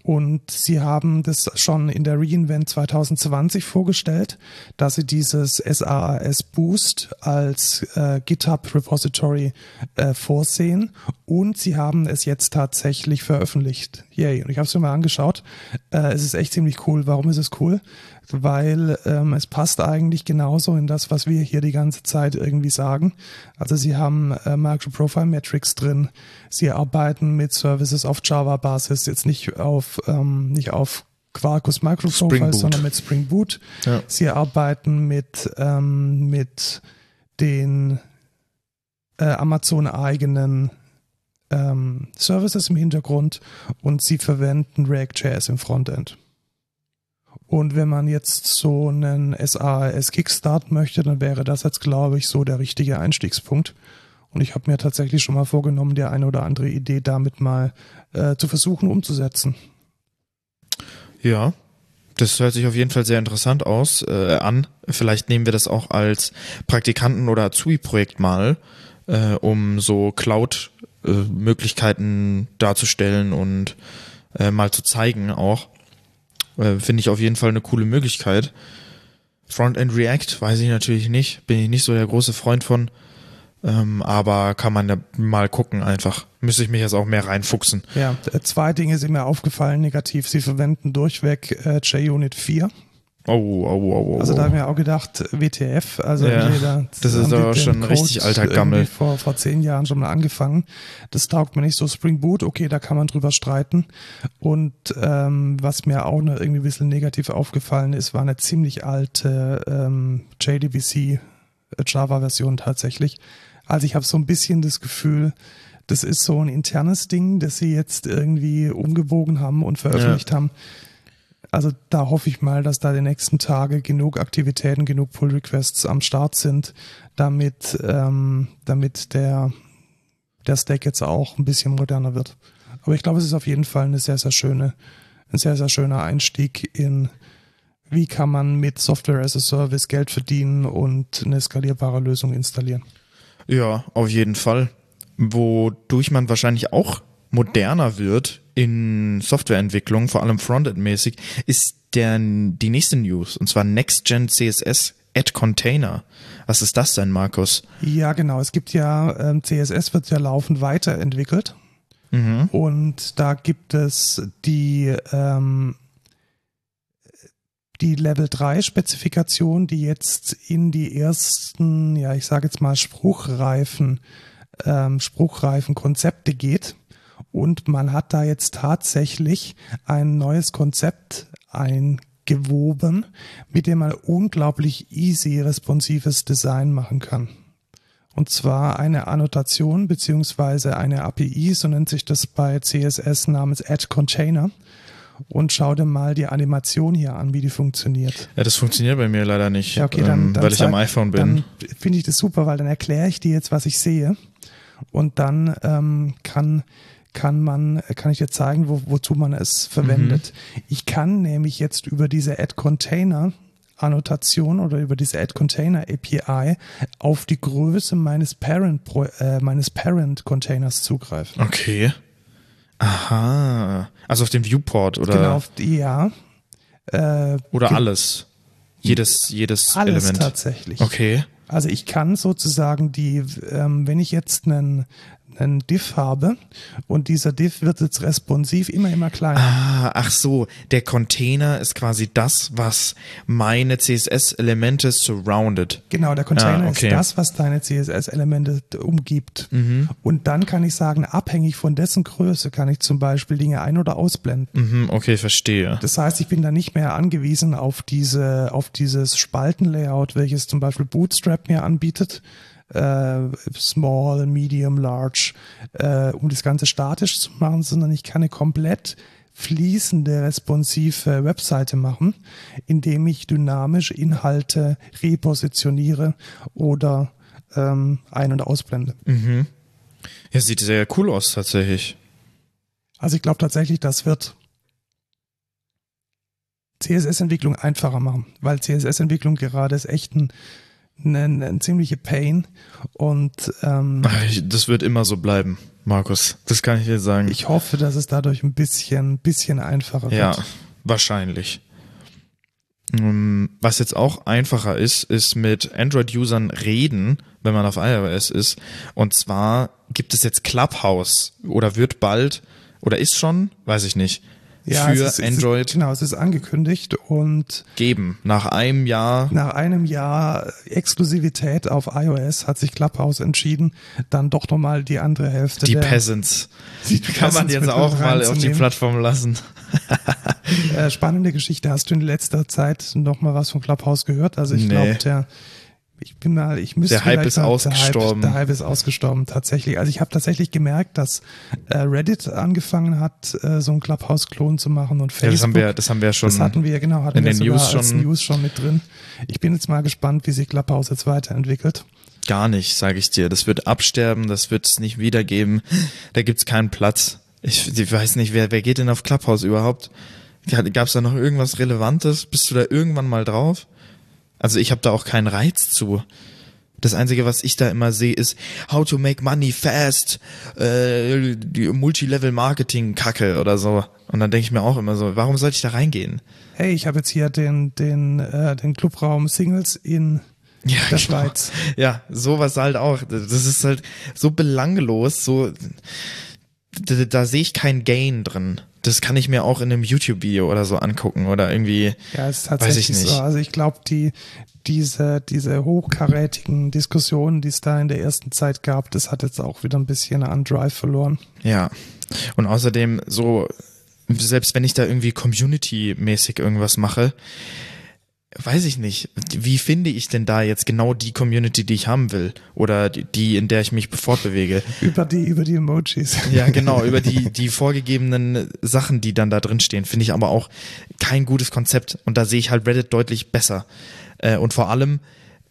Und sie haben das schon in der Reinvent 2020 vorgestellt, dass sie dieses SaaS Boost als äh, GitHub Repository äh, vorsehen. Und sie haben es jetzt tatsächlich veröffentlicht. Yay. Und ich habe es mir mal angeschaut. Äh, es ist echt ziemlich cool. Warum ist es cool? weil ähm, es passt eigentlich genauso in das, was wir hier die ganze Zeit irgendwie sagen. Also sie haben äh, Micro Profile Metrics drin, sie arbeiten mit Services auf Java-Basis, jetzt nicht auf ähm, nicht auf Quarkus Micro Spring Profile, Boot. sondern mit Spring Boot. Ja. Sie arbeiten mit ähm, mit den äh, Amazon eigenen ähm, Services im Hintergrund und sie verwenden React.js im Frontend. Und wenn man jetzt so einen SaaS Kickstart möchte, dann wäre das jetzt, glaube ich, so der richtige Einstiegspunkt. Und ich habe mir tatsächlich schon mal vorgenommen, die eine oder andere Idee damit mal äh, zu versuchen umzusetzen. Ja, das hört sich auf jeden Fall sehr interessant aus äh, an. Vielleicht nehmen wir das auch als Praktikanten- oder Azubi-Projekt mal, äh, um so Cloud-Möglichkeiten darzustellen und äh, mal zu zeigen auch. Äh, Finde ich auf jeden Fall eine coole Möglichkeit. Frontend React weiß ich natürlich nicht, bin ich nicht so der große Freund von. Ähm, aber kann man ja mal gucken einfach. Müsste ich mich jetzt auch mehr reinfuchsen. Ja, äh, zwei Dinge sind mir aufgefallen negativ. Sie verwenden durchweg äh, JUnit 4. Oh, oh, oh, oh. Also da haben wir auch gedacht, WTF, also Ja, jeder, das ist aber schon den richtig alter Gammel. Vor, vor zehn Jahren schon mal angefangen. Das taugt mir nicht so Spring Boot, okay, da kann man drüber streiten. Und ähm, was mir auch noch irgendwie ein bisschen negativ aufgefallen ist, war eine ziemlich alte ähm, JDBC Java-Version tatsächlich. Also ich habe so ein bisschen das Gefühl, das ist so ein internes Ding, das sie jetzt irgendwie umgebogen haben und veröffentlicht haben. Also da hoffe ich mal, dass da die nächsten Tage genug Aktivitäten, genug Pull-Requests am Start sind, damit, ähm, damit der, der Stack jetzt auch ein bisschen moderner wird. Aber ich glaube, es ist auf jeden Fall eine sehr, sehr schöne, ein sehr, sehr schöner Einstieg in, wie kann man mit Software as a Service Geld verdienen und eine skalierbare Lösung installieren. Ja, auf jeden Fall. Wodurch man wahrscheinlich auch moderner wird in Softwareentwicklung, vor allem Frontend-mäßig, ist der, die nächste News, und zwar Next-Gen CSS Add Container. Was ist das denn, Markus? Ja, genau. Es gibt ja, ähm, CSS wird ja laufend weiterentwickelt. Mhm. Und da gibt es die, ähm, die Level 3 Spezifikation, die jetzt in die ersten, ja, ich sage jetzt mal spruchreifen, ähm, spruchreifen Konzepte geht. Und man hat da jetzt tatsächlich ein neues Konzept eingewoben, mit dem man unglaublich easy responsives Design machen kann. Und zwar eine Annotation beziehungsweise eine API, so nennt sich das bei CSS namens Add Container. Und schau dir mal die Animation hier an, wie die funktioniert. Ja, das funktioniert bei mir leider nicht, Ja, okay, dann, ähm, dann weil ich zeig- am iPhone bin. Dann finde ich das super, weil dann erkläre ich dir jetzt, was ich sehe. Und dann ähm, kann, kann man, kann ich dir zeigen, wo, wozu man es verwendet. Mhm. Ich kann nämlich jetzt über diese Add Container Annotation oder über diese Add Container API auf die Größe meines Parent, äh, meines Parent Containers zugreifen. Okay. Aha. Also auf den Viewport oder, Genau, auf die, ja. Äh, oder alles. Jedes, jedes alles Element. tatsächlich. Okay. Also ich kann sozusagen die, ähm, wenn ich jetzt einen, einen Diff habe und dieser Diff wird jetzt responsiv immer, immer kleiner. Ah, ach so, der Container ist quasi das, was meine CSS-Elemente surrounded. Genau, der Container Ah, okay. ist das, was deine CSS-Elemente umgibt. Und dann kann ich sagen, abhängig von dessen Größe kann ich zum Beispiel Dinge ein- oder ausblenden. Mhm, okay, verstehe. Das heißt, ich bin da nicht mehr angewiesen auf diese, auf dieses Spaltenlayout, welches zum Beispiel Bootstrap mir anbietet. Äh, small, medium, large, äh, um das Ganze statisch zu machen, sondern ich kann eine komplett fließende, responsive Webseite machen, indem ich dynamisch Inhalte repositioniere oder ähm, ein- und ausblende. Mhm. Ja, sieht sehr cool aus tatsächlich. Also ich glaube tatsächlich, das wird CSS-Entwicklung einfacher machen, weil CSS-Entwicklung gerade ist echt ein, ein, ein ziemliche Pain und ähm, Das wird immer so bleiben, Markus. Das kann ich dir sagen. ich hoffe, dass es dadurch ein bisschen, bisschen einfacher ja, wird. wahrscheinlich. Ähm, Was jetzt auch einfacher ist, ist mit Android-Usern reden, wenn man auf iOS ist. Und zwar gibt es jetzt Clubhouse oder wird bald oder ist schon, weiß ich nicht, Ja, für es ist, Android Ist, genau, es ist angekündigt und geben. Nach einem Jahr. nach einem Jahr Exklusivität auf iOS hat sich Clubhouse entschieden, dann doch nochmal die andere Hälfte Die der Peasants. die Kann man jetzt auch mal auf die. Plattform lassen. Äh, spannende Geschichte. Hast du in letzter Zeit noch mal was von Clubhouse gehört? Also ich Nee. glaube, der ich bin mal, ich müsste Der Hype ist sagen, ausgestorben. Der Hype, der Hype ist ausgestorben, tatsächlich. Also ich habe tatsächlich gemerkt, dass äh, Reddit angefangen hat, äh, so einen Clubhouse-Klon zu machen und Ja, Facebook. das haben wir, das haben wir schon. Das hatten wir, genau, hatten in wir den News als schon- News schon mit drin. Ich bin jetzt mal gespannt, wie sich Clubhouse jetzt weiterentwickelt. Gar nicht, sage ich dir. Das wird absterben, das wird es nicht wiedergeben. Da gibt's keinen Platz. Ich, ich weiß nicht, wer, wer geht denn auf Clubhouse überhaupt? Gab's da noch irgendwas Relevantes? Bist du da irgendwann mal drauf? Also ich habe da auch keinen Reiz zu. Das Einzige, was ich da immer sehe, ist How to make money fast, äh, die Multilevel-Marketing-Kacke oder so. Und dann denke ich mir auch immer so, warum sollte ich da reingehen? Hey, ich habe jetzt hier den, den, äh, den Clubraum Singles in Ja, der genau. Schweiz. Ja, sowas halt auch. Das ist halt so belanglos, so da, da sehe ich kein Gain drin. Das kann ich mir auch in einem YouTube-Video oder so angucken oder irgendwie. Ja, es ist Weiß tatsächlich ich nicht. so. Also ich glaube, die, diese, diese hochkarätigen Diskussionen, die es da in der ersten Zeit gab, das hat jetzt auch wieder ein bisschen an Drive verloren. Ja. Und außerdem so, selbst wenn ich da irgendwie Community-mäßig irgendwas mache, weiß ich nicht, wie finde ich denn da jetzt genau die Community, die ich haben will? Oder die- in der ich mich fortbewege? Über die, über die Emojis. Ja, genau, über die, die vorgegebenen Sachen, die dann da drin stehen, finde ich aber auch kein gutes Konzept. Und da sehe ich halt Reddit deutlich besser. Äh, Und vor allem,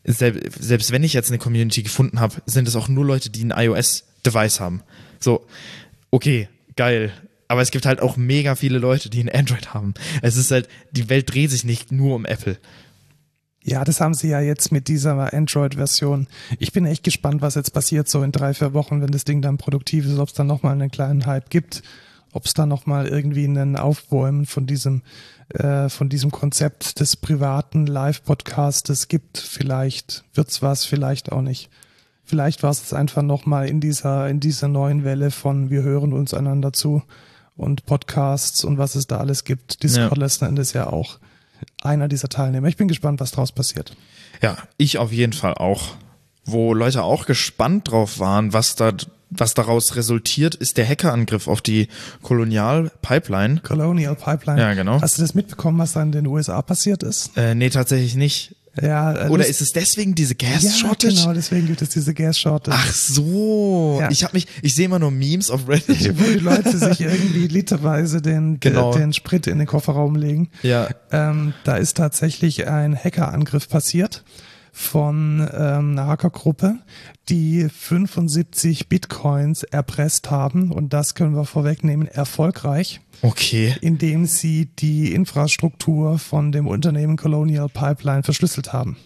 sel- selbst wenn ich jetzt eine Community gefunden habe, sind es auch nur Leute, die ein iOS-Device haben. So, okay, geil. Aber es gibt halt auch mega viele Leute, die ein Android haben. Es ist halt, die Welt dreht sich nicht nur um Apple. Ja, das haben sie ja jetzt mit dieser Android-Version. Ich bin echt gespannt, was jetzt passiert, so in drei, vier Wochen, wenn das Ding dann produktiv ist, ob es dann nochmal einen kleinen Hype gibt, ob es dann nochmal irgendwie einen Aufbäumen von diesem, äh, von diesem Konzept des privaten Live-Podcastes gibt. Vielleicht wird's was, vielleicht auch nicht. Vielleicht war es jetzt einfach nochmal in dieser, in dieser neuen Welle von wir hören uns einander zu und Podcasts und was es da alles gibt. Discord Ja. letzten Endes ja auch einer dieser Teilnehmer. Ich bin gespannt, was draus passiert. Ja, ich auf jeden Fall auch. Wo Leute auch gespannt drauf waren, was da, was daraus resultiert, ist der Hackerangriff auf die Kolonial-Pipeline. Colonial Pipeline. Ja, genau. Hast du das mitbekommen, was da in den USA passiert ist? Äh, nee, tatsächlich nicht. Ja, äh, Oder ist es deswegen diese Gas ja, Shortage? genau, deswegen gibt es diese Gas Shortage. Ach so. Ja. Ich habe mich, ich sehe immer nur Memes auf Reddit. Wo die Leute sich irgendwie literweise den, Genau. den Sprit in den Kofferraum legen. ja. Ähm, da ist tatsächlich ein Hackerangriff passiert von ähm, einer Hackergruppe, die 75 Bitcoins erpresst haben und das können wir vorwegnehmen, erfolgreich, Okay. indem sie die Infrastruktur von dem Unternehmen Colonial Pipeline verschlüsselt haben.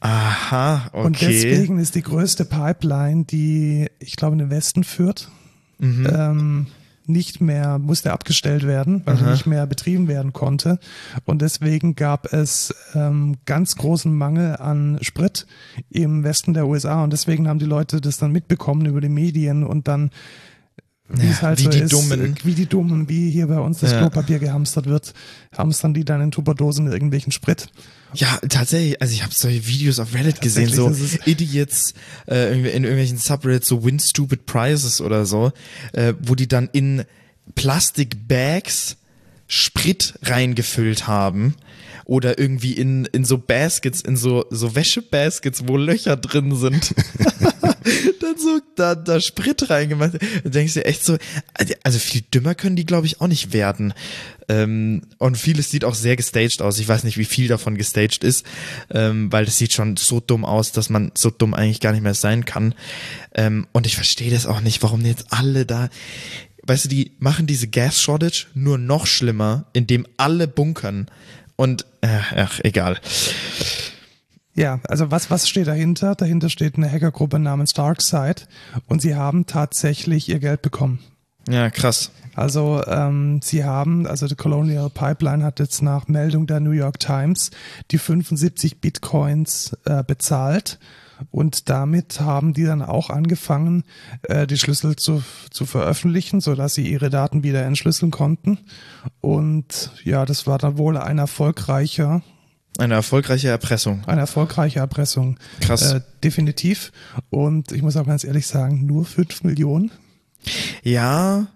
Aha, okay. Und deswegen ist die größte Pipeline, die ich glaube in den Westen führt, mhm. ähm, nicht mehr, musste abgestellt werden, weil Aha. nicht mehr betrieben werden konnte. Und deswegen gab es ähm, ganz großen Mangel an Sprit im Westen der USA. Und deswegen haben die Leute das dann mitbekommen über die Medien und dann wie Ja, es halt wie so die ist, Dummen. wie die Dummen, wie hier bei uns das Ja. Klopapier gehamstert wird, hamstern die dann in Tupperdosen irgendwelchen Sprit. Ja, tatsächlich, also ich habe solche Videos auf Reddit gesehen, so Idiots äh, irgendwie in irgendwelchen Subreddits, so Win Stupid Prizes oder so, äh, wo die dann in Plastikbags Sprit reingefüllt haben oder irgendwie in, in so Baskets, in so, so Wäschebaskets, wo Löcher drin sind. da dann so da, da Sprit reingemacht. Du denkst dir echt so, also viel dümmer können die, glaube ich, auch nicht werden. Ähm, und vieles sieht auch sehr gestaged aus. Ich weiß nicht, wie viel davon gestaged ist, ähm, weil das sieht schon so dumm aus, dass man so dumm eigentlich gar nicht mehr sein kann. Ähm, und ich verstehe das auch nicht, warum jetzt alle da weißt du, die machen diese Gas Shortage nur noch schlimmer, indem alle bunkern. Und, äh, ach, egal. Ja, also was, was steht dahinter? Dahinter steht eine Hackergruppe namens Darkseid und sie haben tatsächlich ihr Geld bekommen. Ja, krass. Also ähm, sie haben, also die Colonial Pipeline hat jetzt nach Meldung der New York Times die 75 Bitcoins äh, bezahlt und damit haben die dann auch angefangen, äh, die Schlüssel zu, zu veröffentlichen, sodass sie ihre Daten wieder entschlüsseln konnten. Und ja, das war dann wohl ein erfolgreicher eine erfolgreiche Erpressung. Eine erfolgreiche Erpressung. Krass. Äh, definitiv. Und ich muss auch ganz ehrlich sagen, nur fünf Millionen. Ja,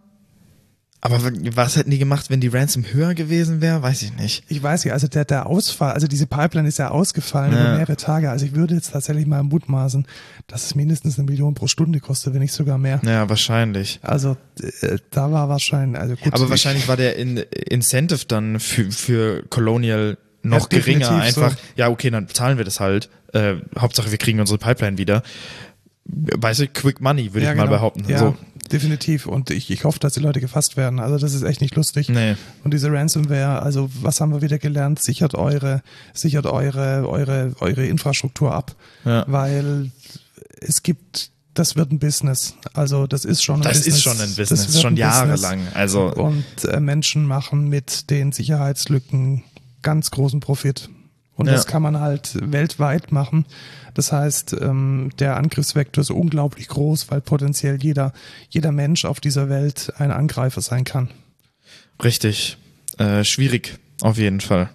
aber was hätten die gemacht, wenn die Ransom höher gewesen wäre? Weiß ich nicht. Ich weiß nicht, also der, der Ausfall, also diese Pipeline ist ja ausgefallen ja. über mehrere Tage. Also ich würde jetzt tatsächlich mal mutmaßen, dass es mindestens eine Million pro Stunde kostet, wenn nicht sogar mehr. Ja, wahrscheinlich. Also äh, da war wahrscheinlich, also gut. Aber wahrscheinlich war der in Incentive dann für, für Colonial noch ja, geringer. Einfach, so. ja, okay, dann zahlen wir das halt. Äh, Hauptsache, wir kriegen unsere Pipeline wieder. Weißt du, Quick Money, würde ja, ich mal genau. behaupten. Ja. So definitiv. Und ich, ich hoffe, dass die Leute gefasst werden. Also das ist echt nicht lustig. Nee. Und diese Ransomware, also was haben wir wieder gelernt? Sichert eure, sichert eure, eure, eure Infrastruktur ab. Ja. Weil es gibt das wird ein Business. Also das ist schon ein das Business. ist schon ein Business, schon jahrelang. Also und äh, Menschen machen mit den Sicherheitslücken ganz großen Profit. Und ja. das kann man halt weltweit machen. Das heißt, ähm, der Angriffsvektor ist unglaublich groß, weil potenziell jeder, jeder Mensch auf dieser Welt ein Angreifer sein kann. Richtig. Äh, schwierig, auf jeden Fall.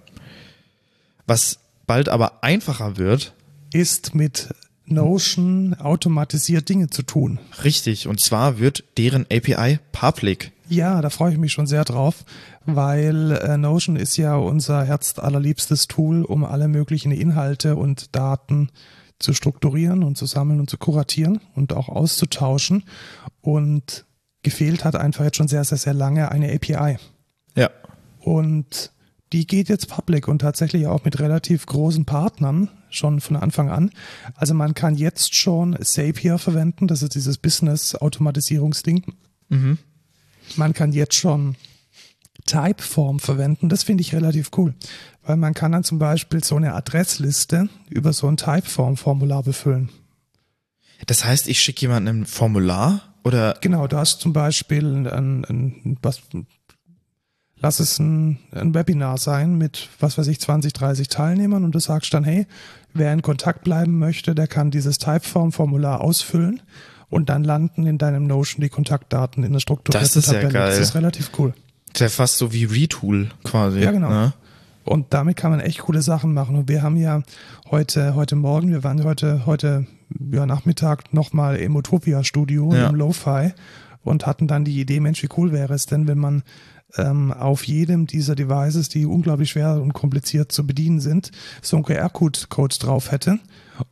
Was bald aber einfacher wird, ist mit Notion automatisiert Dinge zu tun. Richtig, und zwar wird deren API public. Ja, da freue ich mich schon sehr drauf, weil äh, Notion ist ja unser herzallerliebstes Tool, um alle möglichen Inhalte und Daten zu strukturieren und zu sammeln und zu kuratieren und auch auszutauschen. Und gefehlt hat einfach jetzt schon sehr, sehr, sehr lange eine API. Ja. Und die geht jetzt public und tatsächlich auch mit relativ großen Partnern schon von Anfang an. Also man kann jetzt schon Zapier verwenden, das ist dieses Business-Automatisierungsding. Mhm. Man kann jetzt schon Typeform verwenden. Das finde ich relativ cool, weil man kann dann zum Beispiel so eine Adressliste über so ein Typeform-Formular befüllen. Das heißt, ich schicke jemandem ein Formular oder? Genau, du hast zum Beispiel ein, ein, was, lass es ein, ein Webinar sein mit, was weiß ich, 20, 30 Teilnehmern und du sagst dann, hey, wer in Kontakt bleiben möchte, der kann dieses Typeform-Formular ausfüllen und dann landen in deinem Notion die Kontaktdaten in der strukturierten das ist Tabelle. Ja geil. Das ist relativ cool. Das ist ja fast so wie Retool quasi. Ja, genau. Ne? Und damit kann man echt coole Sachen machen. Und wir haben ja heute, heute Morgen, wir waren heute, heute ja, Nachmittag nochmal im Utopia Studio, ja. im Lo-Fi und hatten dann die Idee, Mensch, wie cool wäre es denn, wenn man ähm, auf jedem dieser Devices, die unglaublich schwer und kompliziert zu bedienen sind, so ein QR-Code drauf hätte,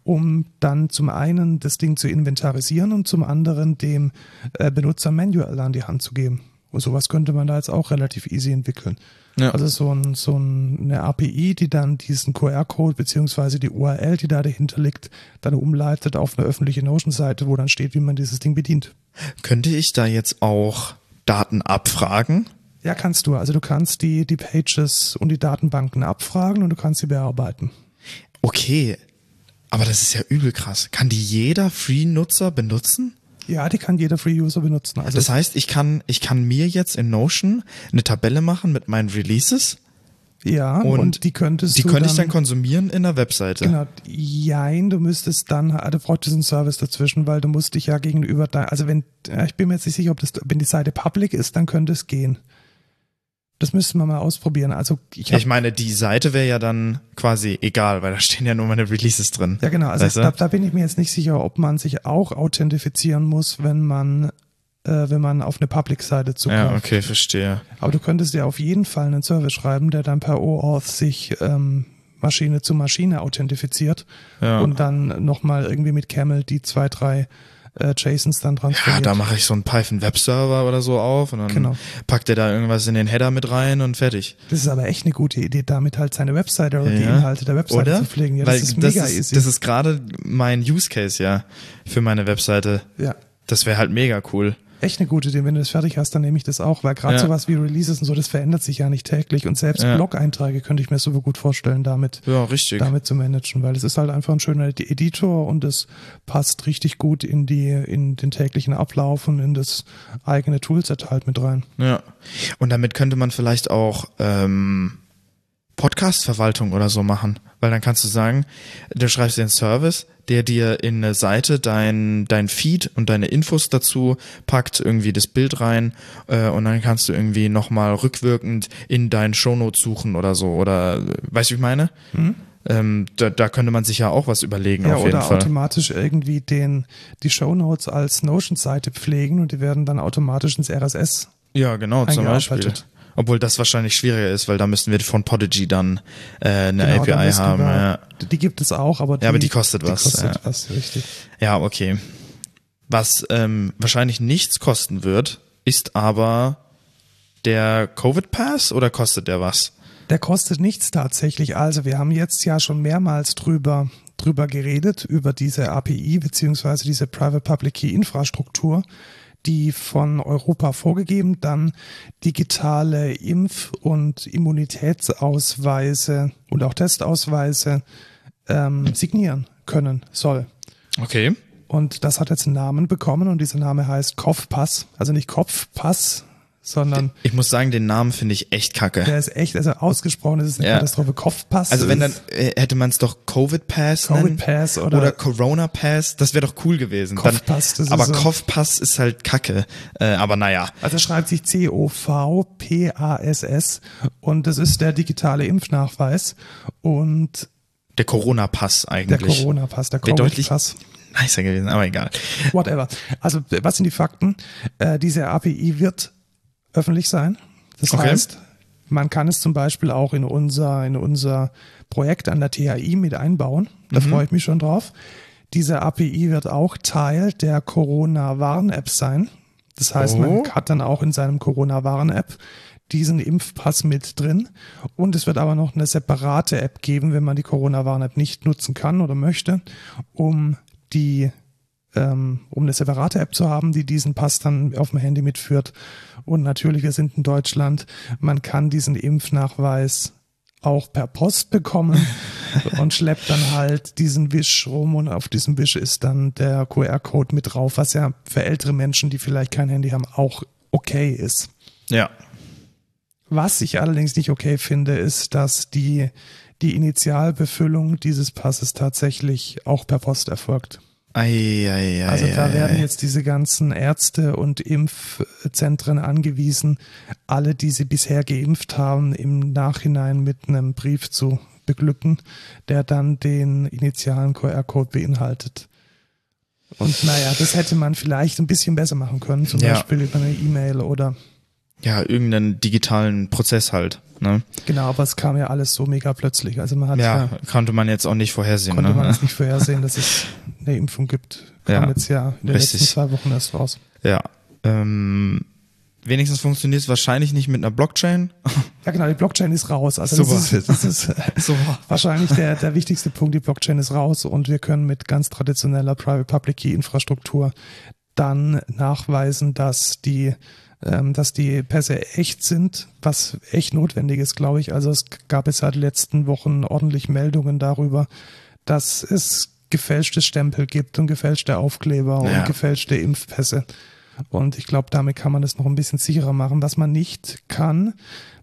um dann zum einen das Ding zu inventarisieren und zum anderen dem äh, Benutzer manuell an die Hand zu geben. Und sowas könnte man da jetzt auch relativ easy entwickeln. Ja. Also so, ein, so eine API, die dann diesen QR-Code beziehungsweise die URL, die da dahinter liegt, dann umleitet auf eine öffentliche Notion-Seite, wo dann steht, wie man dieses Ding bedient. Könnte ich da jetzt auch Daten abfragen? Ja, kannst du. Also du kannst die, die Pages und die Datenbanken abfragen und du kannst sie bearbeiten. Okay, aber das ist ja übel krass. Kann die jeder Free-Nutzer benutzen? Ja, die kann jeder Free-User benutzen. Also das heißt, ich kann, ich kann mir jetzt in Notion eine Tabelle machen mit meinen Releases. Ja, und, und die könntest die du könnte dann, ich dann konsumieren in der Webseite. Genau, jein, du müsstest dann, ah, du brauchst diesen Service dazwischen, weil du musst dich ja gegenüber da, also wenn, ich bin mir jetzt nicht sicher, ob das, wenn die Seite public ist, dann könnte es gehen. Das müssten wir mal ausprobieren. Also ich, ich meine, die Seite wäre ja dann quasi egal, weil da stehen ja nur meine Releases drin. Ja, genau. Also weißt du? da, da bin ich mir jetzt nicht sicher, ob man sich auch authentifizieren muss, wenn man äh, wenn man auf eine Public-Seite zugreift. Ja, okay, verstehe. Aber du könntest ja auf jeden Fall einen Service schreiben, der dann per OAuth sich ähm, Maschine zu Maschine authentifiziert ja. und dann nochmal irgendwie mit Camel die zwei, drei äh, JSONs dann transferiert. Ja, da mache ich so einen Python Webserver oder so auf und dann Genau. packt er da irgendwas in den Header mit rein und fertig. Das ist aber echt eine gute Idee, damit halt seine Webseite oder die Ja. Inhalte der Webseite Oder? zu pflegen. Ja, Weil das ist mega das easy. ist, das ist gerade mein Use Case ja für meine Webseite. ja. Das wäre halt mega cool. Echt eine gute Idee. Wenn du das fertig hast, dann nehme ich das auch, weil gerade Ja. sowas wie Releases und so, das verändert sich ja nicht täglich und selbst Ja. Blog-Einträge könnte ich mir super gut vorstellen, damit, Ja, richtig. damit zu managen, weil es ist halt einfach ein schöner Editor und es passt richtig gut in die, in den täglichen Ablauf und in das eigene Toolset halt mit rein. Ja. Und damit könnte man vielleicht auch ähm, Podcast-Verwaltung oder so machen. Weil dann kannst du sagen, du schreibst dir einen Service, der dir in eine Seite dein, dein Feed und deine Infos dazu packt, irgendwie das Bild rein äh, und dann kannst du irgendwie nochmal rückwirkend in deinen Shownotes suchen oder so. Oder weißt du, wie ich meine? Ähm, da, da könnte man sich ja auch was überlegen Ja, auf jeden oder Fall. automatisch irgendwie den, die Shownotes als Notion-Seite pflegen und die werden dann automatisch ins RSS. Ja, genau, zum Beispiel. Obwohl das wahrscheinlich schwieriger ist, weil da müssten wir von Podigy dann äh, eine Genau, API haben. wir- Ja. Die gibt es auch, aber die, Ja, aber die kostet was, Die kostet ja. was, richtig. ja, okay. Was ähm, wahrscheinlich nichts kosten wird, ist aber der Covid Pass oder kostet der was? Der kostet nichts tatsächlich. Also wir haben jetzt ja schon mehrmals drüber, drüber geredet, über diese API beziehungsweise diese Private Public Key Infrastruktur, die von Europa vorgegeben dann digitale Impf- und Immunitätsausweise und auch Testausweise ähm, signieren können soll. Okay. Und das hat jetzt einen Namen bekommen und dieser Name heißt Kopfpass. Also nicht Kopfpass, sondern Ich muss sagen, den Namen finde ich echt kacke. der ist echt, also ausgesprochen ist es eine Ja. Katastrophe. Kopfpass. Also wenn dann äh, hätte man es doch Covid Pass Covid nennen Pass oder, oder Corona Pass, das wäre doch cool gewesen. Kopfpass, das ist aber so- Kopfpass ist halt kacke. Äh, aber naja. also schreibt sich C-O-V-P-A-S-S und das ist der digitale Impfnachweis und Der Corona Pass der eigentlich. Corona-Pass, der Covid-Pass. nicer gewesen, aber egal. Whatever. Also, was sind die Fakten? Äh, diese API wird öffentlich sein. Das Okay. heißt, man kann es zum Beispiel auch in unser, in unser Projekt an der THI mit einbauen. Da freue ich mich schon drauf. Diese API wird auch Teil der Corona-Warn-App sein. Das heißt, Oh. man hat dann auch in seinem Corona-Warn-App diesen Impfpass mit drin. Und es wird aber noch eine separate App geben, wenn man die Corona-Warn-App nicht nutzen kann oder möchte, um die ähm, um eine separate App zu haben, die diesen Pass dann auf dem Handy mitführt. Und natürlich, wir sind in Deutschland, man kann diesen Impfnachweis auch per Post bekommen und schleppt dann halt diesen Wisch rum und auf diesem Wisch ist dann der QR-Code mit drauf, was ja für ältere Menschen, die vielleicht kein Handy haben, auch okay ist. Ja. Was ich allerdings nicht okay finde, ist, dass die, die Initialbefüllung dieses Passes tatsächlich auch per Post erfolgt. Ei, ei, ei, Also da werden jetzt diese ganzen Ärzte und Impfzentren angewiesen, alle, die sie bisher geimpft haben, im Nachhinein mit einem Brief zu beglücken, der dann den initialen QR-Code beinhaltet. Und naja, das hätte man vielleicht ein bisschen besser machen können, zum Ja. Beispiel über eine E-Mail oder ja, irgendeinen digitalen Prozess halt. Ne? genau, aber es kam ja alles so mega plötzlich. Also man hat ja, Ja, konnte man jetzt auch nicht vorhersehen. konnte man Ne? es nicht vorhersehen, dass es eine Impfung gibt. Kam Ja, jetzt ja in den richtig. letzten zwei Wochen erst raus. Ja. Ähm, wenigstens funktioniert es wahrscheinlich nicht mit einer Blockchain. Ja, genau, die Blockchain ist raus. Also Super. das ist, das ist So. wahrscheinlich der, der wichtigste Punkt. Die Blockchain ist raus und wir können mit ganz traditioneller Private Public Key Infrastruktur dann nachweisen, dass die, ähm, dass die Pässe echt sind, was echt notwendig ist, glaube ich. Also es gab es seit letzten Wochen ordentlich Meldungen darüber, dass es gefälschte Stempel gibt und gefälschte Aufkleber Ja. und gefälschte Impfpässe. Und ich glaube, damit kann man das noch ein bisschen sicherer machen. Was man nicht kann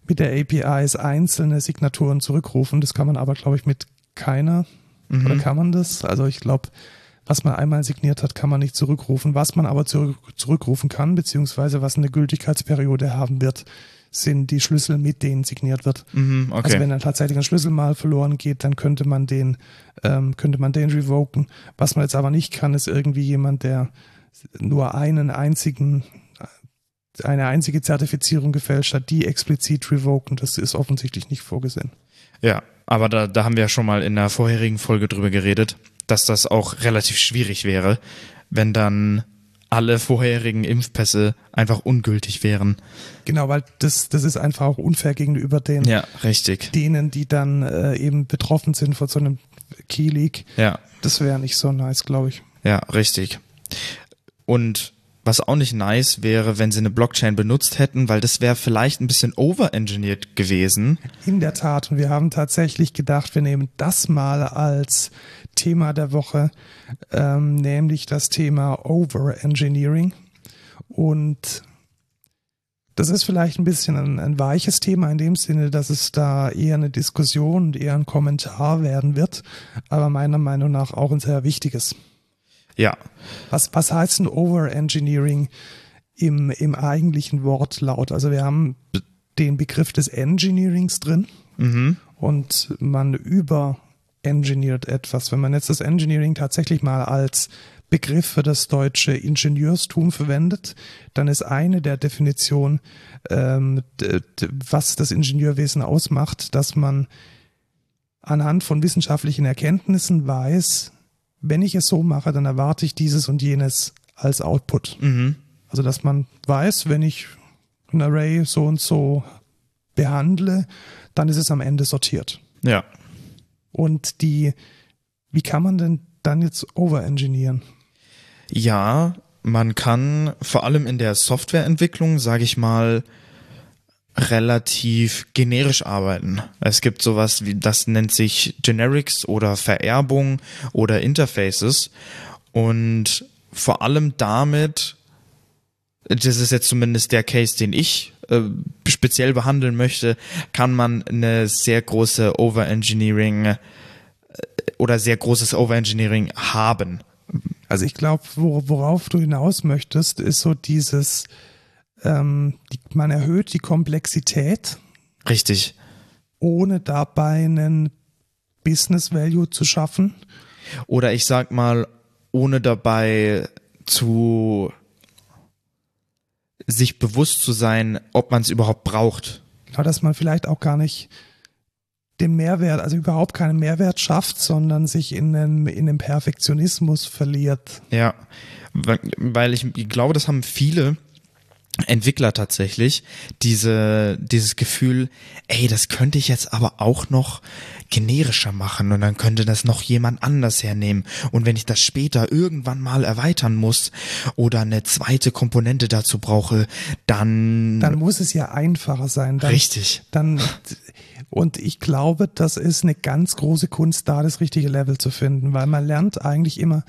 mit der API ist einzelne Signaturen zurückrufen. Das kann man aber, glaube ich, mit keiner. Oder kann man das? Also ich glaube, was man einmal signiert hat, kann man nicht zurückrufen. Was man aber zurück, zurückrufen kann, beziehungsweise was eine Gültigkeitsperiode haben wird, sind die Schlüssel, mit denen signiert wird. Mhm, okay. Also wenn dann tatsächlich ein Schlüssel mal verloren geht, dann könnte man den, ähm, könnte man den revoken. Was man jetzt aber nicht kann, ist irgendwie jemand, der nur einen einzigen, eine einzige Zertifizierung gefälscht hat, die explizit revoken. Das ist offensichtlich nicht vorgesehen. Ja, aber da, da haben wir ja schon mal in der vorherigen Folge drüber geredet, dass das auch relativ schwierig wäre, wenn dann alle vorherigen Impfpässe einfach ungültig wären. Genau, weil das, das ist einfach auch unfair gegenüber den, Ja, richtig. denen, die dann äh, eben betroffen sind von so einem Key Leak. Ja, Das wäre nicht so nice, glaube ich. ja, richtig. Und was auch nicht nice wäre, wenn sie eine Blockchain benutzt hätten, weil das wäre vielleicht ein bisschen overengineert gewesen. In der Tat. Und wir haben tatsächlich gedacht, wir nehmen das mal als Thema der Woche, ähm, nämlich das Thema Overengineering. Und das ist vielleicht ein bisschen ein, ein weiches Thema in dem Sinne, dass es da eher eine Diskussion und eher ein Kommentar werden wird, aber meiner Meinung nach auch ein sehr wichtiges. Ja, Was, was heißt ein Overengineering im, im eigentlichen Wortlaut? Also wir haben den Begriff des Engineerings drin mhm. und man überengineert etwas. Wenn man jetzt das Engineering tatsächlich mal als Begriff für das deutsche Ingenieurstum verwendet, dann ist eine der Definitionen, ähm, was das Ingenieurwesen ausmacht, dass man anhand von wissenschaftlichen Erkenntnissen weiß, wenn ich es so mache, dann erwarte ich dieses und jenes als Output. Mhm. Also dass man weiß, wenn ich ein Array so und so behandle, dann ist es am Ende sortiert. ja. Und die, wie kann man denn dann jetzt overengineeren? Ja, man kann vor allem in der Softwareentwicklung, sage ich mal, relativ generisch arbeiten. Es gibt sowas wie, das nennt sich Generics oder Vererbung oder Interfaces und vor allem damit, das ist jetzt zumindest der Case, den ich äh, speziell behandeln möchte, kann man eine sehr große Overengineering äh, oder sehr großes Overengineering haben. Also ich glaube, wo, worauf du hinaus möchtest, ist so dieses, ähm, die, man erhöht die Komplexität, Richtig. ohne dabei einen Business Value zu schaffen. Oder ich sag mal, ohne dabei zu sich bewusst zu sein, ob man es überhaupt braucht. Genau, dass man vielleicht auch gar nicht den Mehrwert, also überhaupt keinen Mehrwert schafft, sondern sich in einem, in einem Perfektionismus verliert. Ja, weil weil ich glaube, das haben viele Entwickler tatsächlich, diese, dieses Gefühl, ey, das könnte ich jetzt aber auch noch generischer machen und dann könnte das noch jemand anders hernehmen. Und wenn ich das später irgendwann mal erweitern muss oder eine zweite Komponente dazu brauche, dann, Dann muss es ja einfacher sein. Dann, richtig. Dann, und ich glaube, das ist eine ganz große Kunst, da das richtige Level zu finden, weil man lernt eigentlich immer,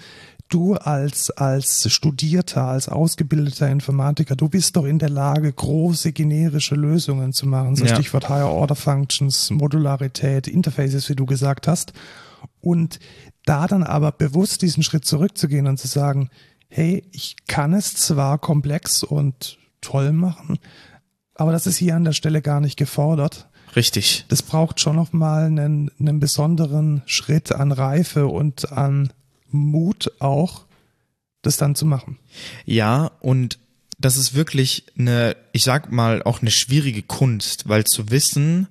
du als, als Studierter, als ausgebildeter Informatiker, du bist doch in der Lage, große generische Lösungen zu machen. So Ja. Stichwort Higher Order Functions, Modularität, Interfaces, wie du gesagt hast. Und da dann aber bewusst diesen Schritt zurückzugehen und zu sagen, hey, ich kann es zwar komplex und toll machen, aber das ist hier an der Stelle gar nicht gefordert. Richtig. Das braucht schon nochmal einen, einen besonderen Schritt an Reife und an Mut auch, das dann zu machen. Ja, und das ist wirklich eine, ich sag mal, auch eine schwierige Kunst, weil zu wissen,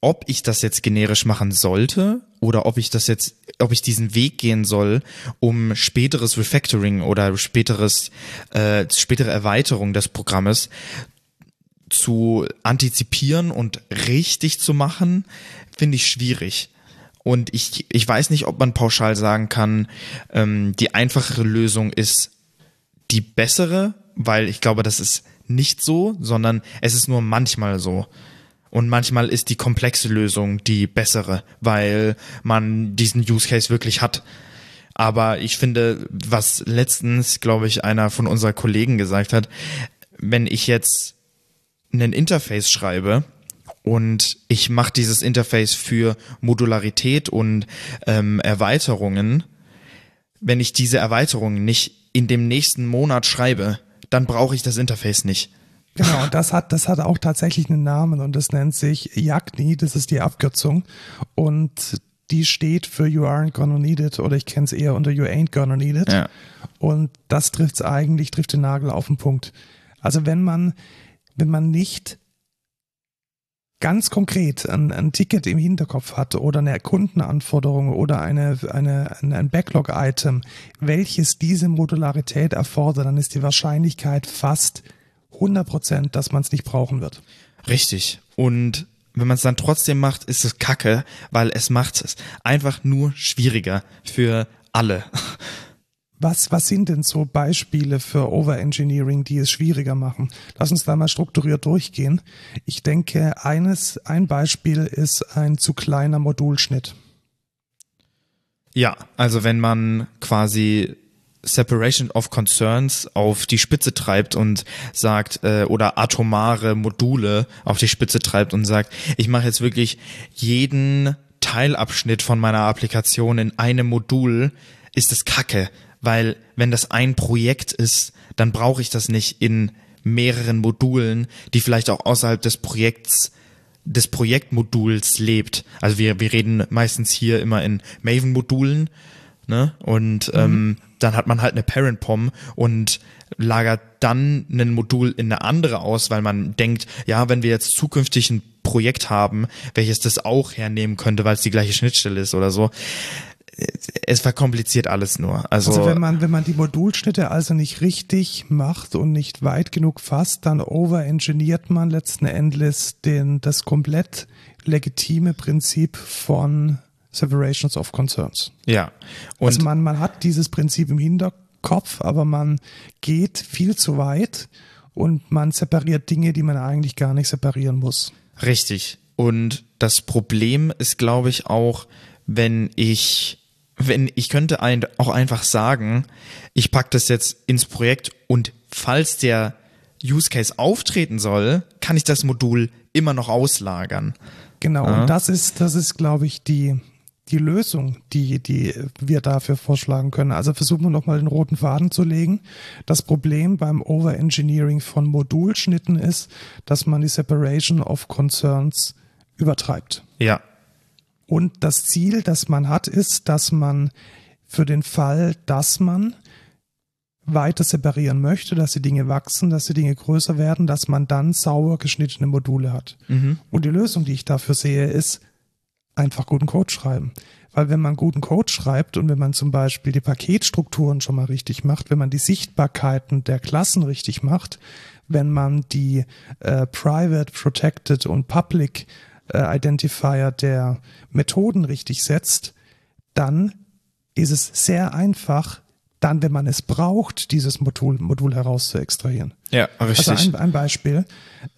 ob ich das jetzt generisch machen sollte oder ob ich das jetzt, ob ich diesen Weg gehen soll, um späteres Refactoring oder späteres, äh, spätere Erweiterung des Programmes zu antizipieren und richtig zu machen, finde ich schwierig. Und ich, ich weiß nicht, ob man pauschal sagen kann, ähm, die einfachere Lösung ist die bessere, weil ich glaube, das ist nicht so, sondern es ist nur manchmal so. Und manchmal ist die komplexe Lösung die bessere, weil man diesen Use Case wirklich hat. Aber ich finde, was letztens, glaube ich, einer von unserer Kollegen gesagt hat, wenn ich jetzt ein Interface schreibe und ich mache dieses Interface für Modularität und ähm, Erweiterungen, wenn ich diese Erweiterungen nicht in dem nächsten Monat schreibe, dann brauche ich das Interface nicht. Genau, und das hat, das hat auch tatsächlich einen Namen und das nennt sich YAGNI, das ist die Abkürzung. Und die steht für You aren't gonna need it oder ich kenne es eher unter You ain't gonna need it. Ja. Und das trifft es eigentlich, trifft den Nagel auf den Punkt. Also wenn man, wenn man nicht ganz konkret ein, ein Ticket im Hinterkopf hat oder eine Kundenanforderung oder eine, eine, ein Backlog-Item, welches diese Modularität erfordert, dann ist die Wahrscheinlichkeit fast 100 Prozent, dass man es nicht brauchen wird. Richtig. Und wenn man es dann trotzdem macht, ist es kacke, weil es macht es einfach nur schwieriger für alle. Was, was sind denn so Beispiele für Overengineering, die es schwieriger machen? Lass uns da mal strukturiert durchgehen. Ich denke, eines, ein Beispiel ist ein zu kleiner Modulschnitt. Ja, also wenn man quasi Separation of Concerns auf die Spitze treibt und sagt, äh, oder atomare Module auf die Spitze treibt und sagt, ich mache jetzt wirklich jeden Teilabschnitt von meiner Applikation in einem Modul, ist es kacke, weil wenn das ein Projekt ist, dann brauche ich das nicht in mehreren Modulen, die vielleicht auch außerhalb des Projekts des Projektmoduls lebt. Also wir, wir reden meistens hier immer in Maven-Modulen, ne? Und mhm. ähm, dann hat man halt eine Parent-POM und lagert dann ein Modul in eine andere aus, weil man denkt, ja, wenn wir jetzt zukünftig ein Projekt haben, welches das auch hernehmen könnte, weil es die gleiche Schnittstelle ist oder so, es verkompliziert alles nur. Also, also wenn man, wenn man die Modulschnitte also nicht richtig macht und nicht weit genug fasst, dann overengineert man letzten Endes den, das komplett legitime Prinzip von Separations of Concerns. Ja. Und also man, man hat dieses Prinzip im Hinterkopf, aber man geht viel zu weit und man separiert Dinge, die man eigentlich gar nicht separieren muss. Richtig. Und das Problem ist, glaube ich, auch, wenn ich wenn ich könnte ein, auch einfach sagen, ich packe das jetzt ins Projekt und falls der Use Case auftreten soll, kann ich das Modul immer noch auslagern. Genau, ja. und das ist, das ist, glaube ich, die, die Lösung, die, die wir dafür vorschlagen können. Also versuchen wir nochmal den roten Faden zu legen. Das Problem beim Overengineering von Modulschnitten ist, dass man die Separation of Concerns übertreibt. Ja, und das Ziel, das man hat, ist, dass man für den Fall, dass man weiter separieren möchte, dass die Dinge wachsen, dass die Dinge größer werden, dass man dann sauber geschnittene Module hat. Mhm. Und die Lösung, die ich dafür sehe, ist einfach guten Code schreiben. Weil wenn man guten Code schreibt und wenn man zum Beispiel die Paketstrukturen schon mal richtig macht, wenn man die Sichtbarkeiten der Klassen richtig macht, wenn man die äh, Private, Protected und Public äh, Identifier der Methoden richtig setzt, dann ist es sehr einfach, dann, wenn man es braucht, dieses Modul, Modul heraus zu extrahieren. Ja, richtig. Also ein, ein Beispiel.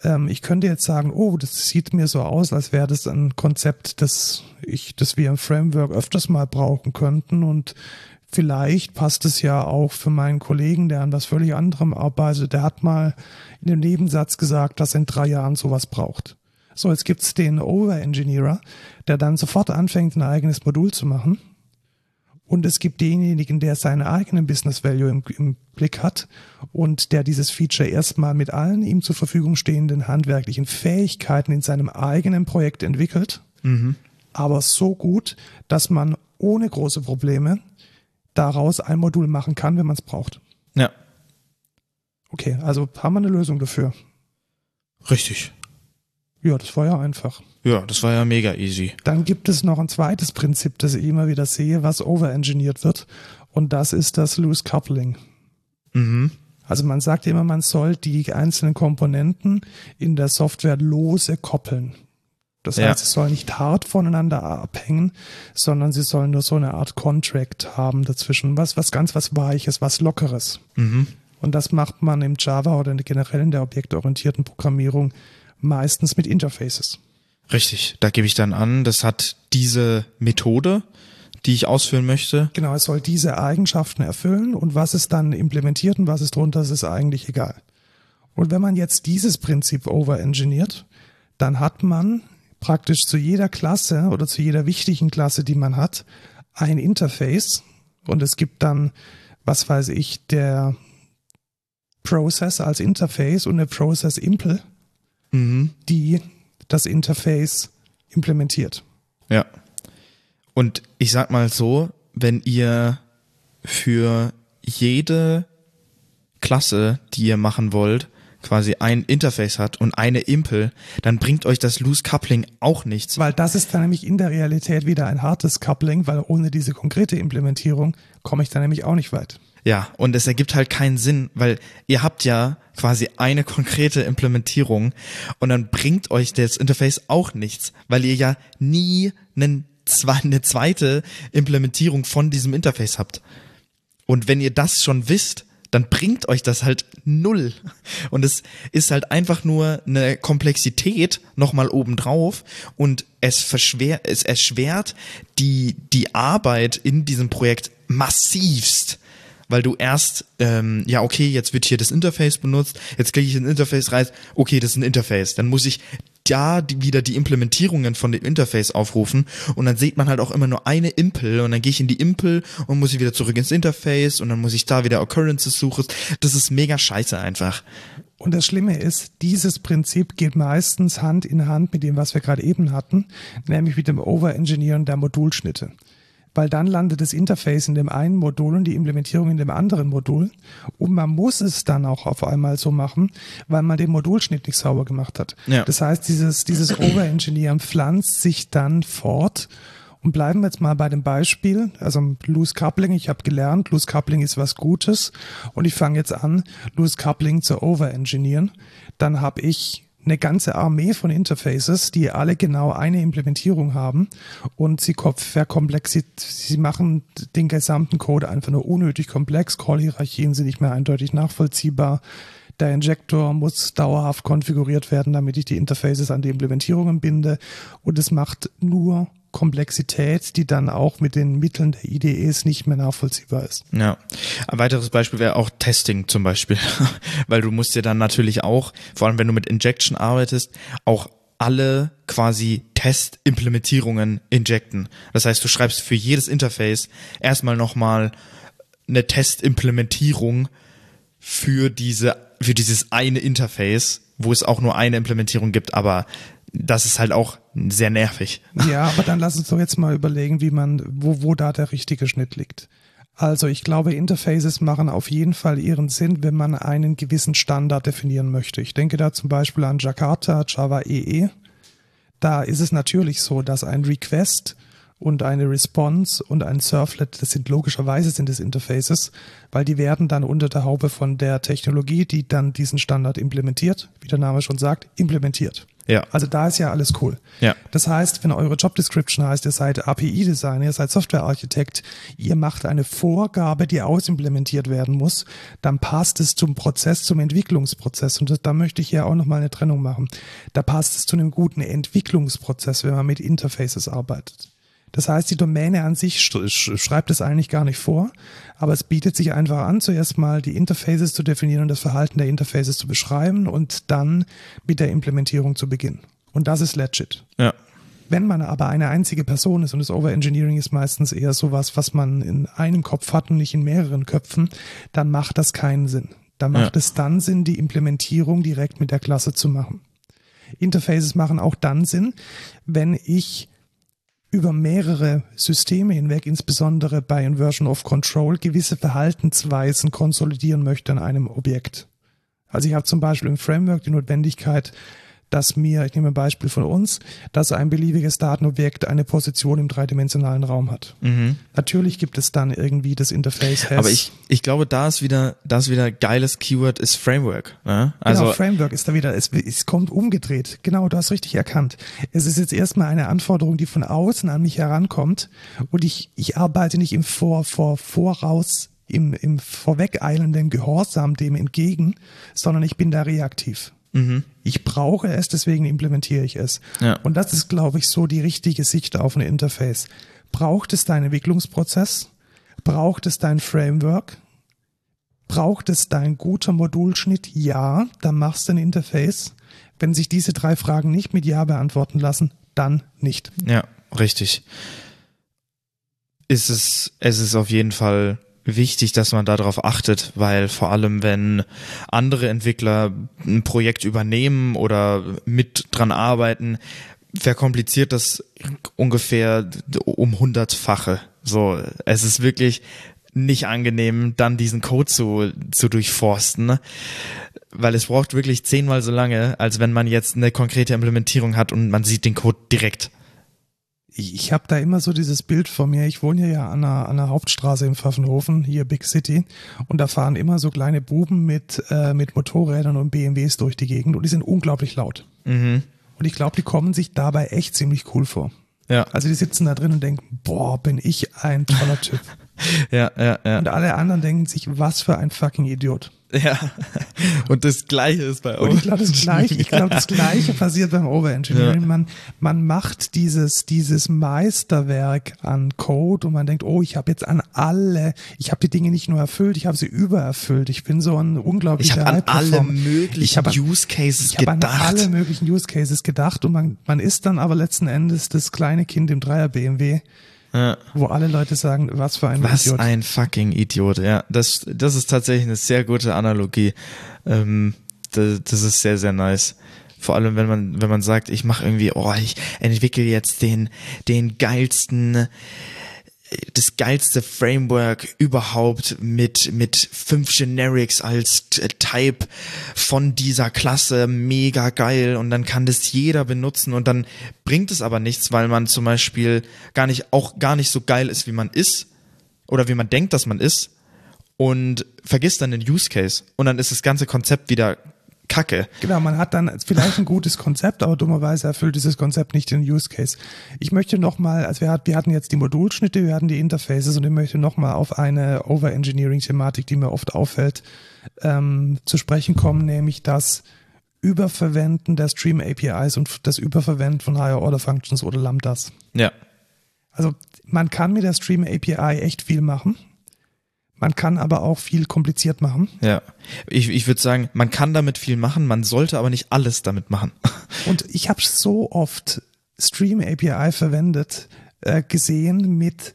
Ähm, ich könnte jetzt sagen, oh, das sieht mir so aus, als wäre das ein Konzept, das ich, das wir im Framework öfters mal brauchen könnten und vielleicht passt es ja auch für meinen Kollegen, der an was völlig anderem arbeitet. Der hat mal in dem Nebensatz gesagt, dass er in drei Jahren sowas braucht. So, jetzt gibt's den Over-Engineerer, der dann sofort anfängt, ein eigenes Modul zu machen. Und es gibt denjenigen, der seinen eigenen Business Value im, im Blick hat und der dieses Feature erstmal mit allen ihm zur Verfügung stehenden handwerklichen Fähigkeiten in seinem eigenen Projekt entwickelt. Mhm. Aber so gut, dass man ohne große Probleme daraus ein Modul machen kann, wenn man es braucht. Ja. Okay, also haben wir eine Lösung dafür. Richtig. Ja, das war ja einfach. Ja, das war ja mega easy. Dann gibt es noch ein zweites Prinzip, das ich immer wieder sehe, was overengineert wird. Und das ist das Loose Coupling. Mhm. Also man sagt immer, man soll die einzelnen Komponenten in der Software lose koppeln. Das heißt, ja. sie sollen nicht hart voneinander abhängen, sondern sie sollen nur so eine Art Contract haben dazwischen. Was, was ganz was Weiches, was Lockeres. Mhm. Und das macht man im Java oder generell in der objektorientierten Programmierung meistens mit Interfaces. Richtig, da gebe ich dann an, das hat diese Methode, die ich ausführen möchte. Genau, es soll diese Eigenschaften erfüllen und was es dann implementiert und was es drunter ist, ist eigentlich egal. Und wenn man jetzt dieses Prinzip overengineert, dann hat man praktisch zu jeder Klasse oder zu jeder wichtigen Klasse, die man hat, ein Interface und es gibt dann, was weiß ich, der Process als Interface und der Process Impl mhm. die das Interface implementiert. Ja. Und ich sag mal so, wenn ihr für jede Klasse, die ihr machen wollt, quasi ein Interface hat und eine Impel, dann bringt euch das Loose Coupling auch nichts. Weil das ist dann nämlich in der Realität wieder ein hartes Coupling, weil ohne diese konkrete Implementierung komme ich da nämlich auch nicht weit. Ja, und es ergibt halt keinen Sinn, weil ihr habt ja quasi eine konkrete Implementierung und dann bringt euch das Interface auch nichts, weil ihr ja nie einen, eine zweite Implementierung von diesem Interface habt. Und wenn ihr das schon wisst, dann bringt euch das halt null. Und es ist halt einfach nur eine Komplexität nochmal obendrauf und es es erschwert die, die Arbeit in diesem Projekt massivst weil du erst, ähm, ja, okay, jetzt wird hier das Interface benutzt, jetzt klicke ich in Interface rein, okay, das ist ein Interface. Dann muss ich da die, wieder die Implementierungen von dem Interface aufrufen und dann sieht man halt auch immer nur eine Impel und dann gehe ich in die Impel und muss ich wieder zurück ins Interface und dann muss ich da wieder Occurrences suchen. Das ist mega scheiße einfach. Und das Schlimme ist, dieses Prinzip geht meistens Hand in Hand mit dem, was wir gerade eben hatten, nämlich mit dem Overengineeren der Modulschnitte weil dann landet das Interface in dem einen Modul und die Implementierung in dem anderen Modul. Und man muss es dann auch auf einmal so machen, weil man den Modulschnitt nicht sauber gemacht hat. Ja. Das heißt, dieses, dieses Overengineeren pflanzt sich dann fort. Und bleiben wir jetzt mal bei dem Beispiel, also Loose Coupling. Ich habe gelernt, Loose Coupling ist was Gutes und ich fange jetzt an, Loose Coupling zu overengineeren. Dann habe ich eine ganze Armee von Interfaces, die alle genau eine Implementierung haben und sie verkomplexit, sie machen den gesamten Code einfach nur unnötig komplex. Call-Hierarchien sind nicht mehr eindeutig nachvollziehbar. Der Injektor muss dauerhaft konfiguriert werden, damit ich die Interfaces an die Implementierungen binde und es macht nur Komplexität, die dann auch mit den Mitteln der IDEs nicht mehr nachvollziehbar ist. Ja. Ein weiteres Beispiel wäre auch Testing zum Beispiel, weil du musst dir dann natürlich auch, vor allem wenn du mit Injection arbeitest, auch alle quasi Testimplementierungen injecten. Das heißt, du schreibst für jedes Interface erstmal nochmal eine Testimplementierung für diese, für dieses eine Interface, wo es auch nur eine Implementierung gibt, aber das ist halt auch sehr nervig. Ja, aber dann lass uns doch jetzt mal überlegen, wie man, wo, wo da der richtige Schnitt liegt. Also ich glaube, Interfaces machen auf jeden Fall ihren Sinn, wenn man einen gewissen Standard definieren möchte. Ich denke da zum Beispiel an Jakarta, Java EE. E. Da ist es natürlich so, dass ein Request und eine Response und ein Surflet, das sind logischerweise sind es Interfaces, weil die werden dann unter der Haube von der Technologie, die dann diesen Standard implementiert, wie der Name schon sagt, implementiert. Ja. Also da ist ja alles cool. Ja. Das heißt, wenn eure Job Description heißt, ihr seid API-Designer, ihr seid Softwarearchitekt, ihr macht eine Vorgabe, die ausimplementiert werden muss, dann passt es zum Prozess, zum Entwicklungsprozess. Und das, da möchte ich ja auch nochmal eine Trennung machen. Da passt es zu einem guten Entwicklungsprozess, wenn man mit Interfaces arbeitet. Das heißt, die Domäne an sich schreibt es eigentlich gar nicht vor, aber es bietet sich einfach an, zuerst mal die Interfaces zu definieren und das Verhalten der Interfaces zu beschreiben und dann mit der Implementierung zu beginnen. Und das ist legit. Ja. Wenn man aber eine einzige Person ist und das Overengineering ist meistens eher sowas, was man in einem Kopf hat und nicht in mehreren Köpfen, dann macht das keinen Sinn. Da macht ja. es dann Sinn, die Implementierung direkt mit der Klasse zu machen. Interfaces machen auch dann Sinn, wenn ich über mehrere Systeme hinweg, insbesondere bei Inversion of Control, gewisse Verhaltensweisen konsolidieren möchte an einem Objekt. Also ich habe zum Beispiel im Framework die Notwendigkeit, dass mir, ich nehme ein Beispiel von uns, dass ein beliebiges Datenobjekt eine Position im dreidimensionalen Raum hat. Mhm. Natürlich gibt es dann irgendwie das Interface. Aber ich, ich glaube, da ist wieder, da ist wieder geiles Keyword ist Framework. Ne? Genau, also genau, Framework ist da wieder, es, es kommt umgedreht. Genau, du hast richtig erkannt. Es ist jetzt erstmal eine Anforderung, die von außen an mich herankommt und ich, ich arbeite nicht im Vor, Vor, Voraus im, im vorwegeilenden Gehorsam dem entgegen, sondern ich bin da reaktiv. Mhm. Ich brauche es, deswegen implementiere ich es. Ja. Und das ist, glaube ich, so die richtige Sicht auf ein Interface. Braucht es deinen Entwicklungsprozess? Braucht es dein Framework? Braucht es dein guter Modulschnitt? Ja, dann machst du ein Interface. Wenn sich diese drei Fragen nicht mit Ja beantworten lassen, dann nicht. Ja, richtig. Ist es, es ist auf jeden Fall wichtig, dass man darauf achtet, weil vor allem, wenn andere Entwickler ein Projekt übernehmen oder mit dran arbeiten, verkompliziert das ungefähr um hundertfache. So, es ist wirklich nicht angenehm, dann diesen Code zu, zu durchforsten, weil es braucht wirklich zehnmal so lange, als wenn man jetzt eine konkrete Implementierung hat und man sieht den Code direkt. Ich, ich habe da immer so dieses Bild vor mir. Ich wohne ja an einer, an einer Hauptstraße in Pfaffenhofen, hier Big City, und da fahren immer so kleine Buben mit, äh, mit Motorrädern und BMWs durch die Gegend und die sind unglaublich laut. Mhm. Und ich glaube, die kommen sich dabei echt ziemlich cool vor. Ja. Also die sitzen da drin und denken, boah, bin ich ein toller Typ. Ja, ja, ja. Und alle anderen denken sich, was für ein fucking Idiot. Ja. Und das Gleiche ist bei Und ich glaube, das Gleiche, ich glaube, das Gleiche passiert beim Overengineering. Ja. Man, man macht dieses, dieses Meisterwerk an Code und man denkt, oh, ich habe jetzt an alle, ich habe die Dinge nicht nur erfüllt, ich habe sie übererfüllt. Ich bin so ein Ich unglaublicher habe an alle möglichen Ich hab an- Use Cases Ich habe an gedacht. alle möglichen Use Cases gedacht und man, man ist dann aber letzten Endes das kleine Kind im Dreier BMW, ja. wo alle Leute sagen, was für ein Was Idiot. ein fucking Idiot, ja. Das, das ist tatsächlich eine sehr gute Analogie. Ähm, das, das ist sehr, sehr nice. Vor allem, wenn man, wenn man sagt, ich mache irgendwie, oh, ich entwickle jetzt den, den geilsten, das geilste Framework überhaupt mit, mit fünf Generics als T- Type von dieser Klasse, mega geil. Und dann kann das jeder benutzen. Und dann bringt es aber nichts, weil man zum Beispiel gar nicht, auch gar nicht so geil ist, wie man ist oder wie man denkt, dass man ist. Und vergisst dann den Use Case. Und dann ist das ganze Konzept wieder Kacke. Genau, man hat dann vielleicht ein gutes Konzept, aber dummerweise erfüllt dieses Konzept nicht den Use Case. Ich möchte nochmal, also wir, hat, wir hatten jetzt die Modulschnitte, wir hatten die Interfaces und ich möchte nochmal auf eine Overengineering-Thematik, die mir oft auffällt, ähm, zu sprechen kommen, nämlich das Überverwenden der Stream APIs und das Überverwenden von Higher Order Functions oder Lambdas. Ja. Also man kann mit der Stream API echt viel machen. Man kann aber auch viel kompliziert machen. Ja. Ich, ich würde sagen, man kann damit viel machen, man sollte aber nicht alles damit machen. Und ich habe so oft Stream API verwendet, äh, gesehen mit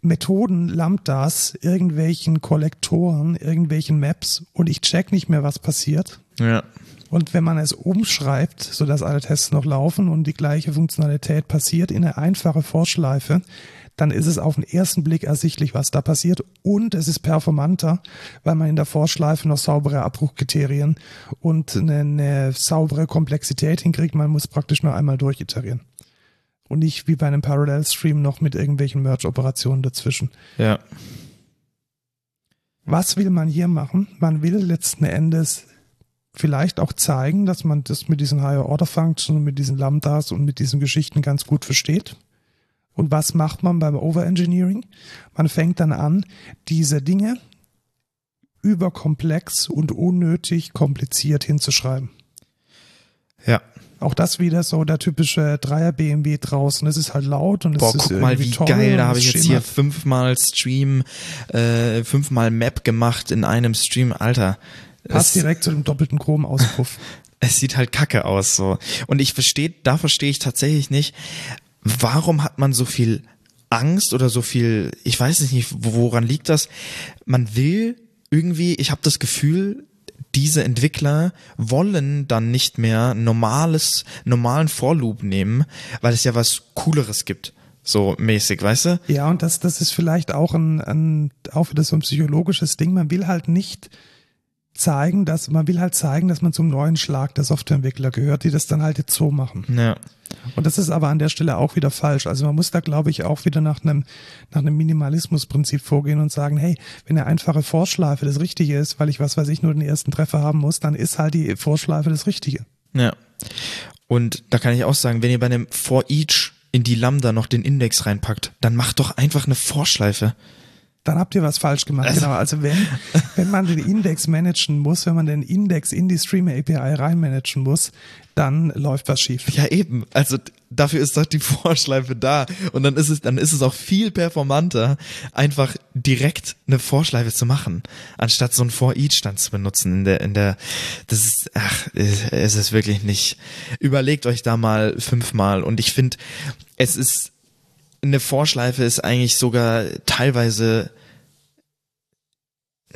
Methoden, Lambdas, irgendwelchen Kollektoren, irgendwelchen Maps und ich check nicht mehr, was passiert. Ja. Und wenn man es umschreibt, sodass alle Tests noch laufen und die gleiche Funktionalität passiert in eine einfache Vorschleife, dann ist es auf den ersten Blick ersichtlich, was da passiert. Und es ist performanter, weil man in der Vorschleife noch saubere Abbruchkriterien und eine, eine saubere Komplexität hinkriegt. Man muss praktisch nur einmal durchiterieren. Und nicht wie bei einem Parallel Stream noch mit irgendwelchen Merge-Operationen dazwischen. Ja. Was will man hier machen? Man will letzten Endes vielleicht auch zeigen, dass man das mit diesen Higher Order Functions und mit diesen Lambdas und mit diesen Geschichten ganz gut versteht. Und was macht man beim Overengineering? Man fängt dann an, diese Dinge überkomplex und unnötig kompliziert hinzuschreiben. Ja. Auch das wieder so der typische Dreier BMW draußen. Es ist halt laut und es Boah, ist guck mal, wie toll geil, da habe es ich jetzt hier fünfmal Stream, äh, fünfmal Map gemacht in einem Stream, Alter. Passt Es- direkt zu dem doppelten Chrom-Auspuff. es sieht halt kacke aus so. Und ich verstehe, da verstehe ich tatsächlich nicht, warum hat man so viel Angst oder so viel, ich weiß nicht, woran liegt das? Man will irgendwie, ich habe das Gefühl, diese Entwickler wollen dann nicht mehr normales, normalen Vorloop nehmen, weil es ja was Cooleres gibt. So mäßig, weißt du? Ja, und das, das ist vielleicht auch ein, ein, auch wieder so ein psychologisches Ding. Man will halt nicht zeigen, dass, man will halt zeigen, dass man zum neuen Schlag der Softwareentwickler gehört, die das dann halt jetzt so machen. Ja. Und das ist aber an der Stelle auch wieder falsch. Also man muss da, glaube ich, auch wieder nach einem, nach einem Minimalismusprinzip vorgehen und sagen, hey, wenn eine einfache Vorschleife das Richtige ist, weil ich, was weiß ich, nur den ersten Treffer haben muss, dann ist halt die Vorschleife das Richtige. Ja. Und da kann ich auch sagen, wenn ihr bei einem For Each in die Lambda noch den Index reinpackt, dann macht doch einfach eine Vorschleife. Dann habt ihr was falsch gemacht. Also- genau. Also wenn, wenn man den Index managen muss, wenn man den Index in die Streamer API reinmanagen muss, dann läuft was schief. Ja, eben. Also dafür ist doch die Vorschleife da. Und dann ist es, dann ist es auch viel performanter, einfach direkt eine Vorschleife zu machen, anstatt so einen For Each dann zu benutzen in der, in der, das ist, ach, es ist wirklich nicht. Überlegt euch da mal fünfmal. Und ich finde, es ist, eine Vorschleife ist eigentlich sogar teilweise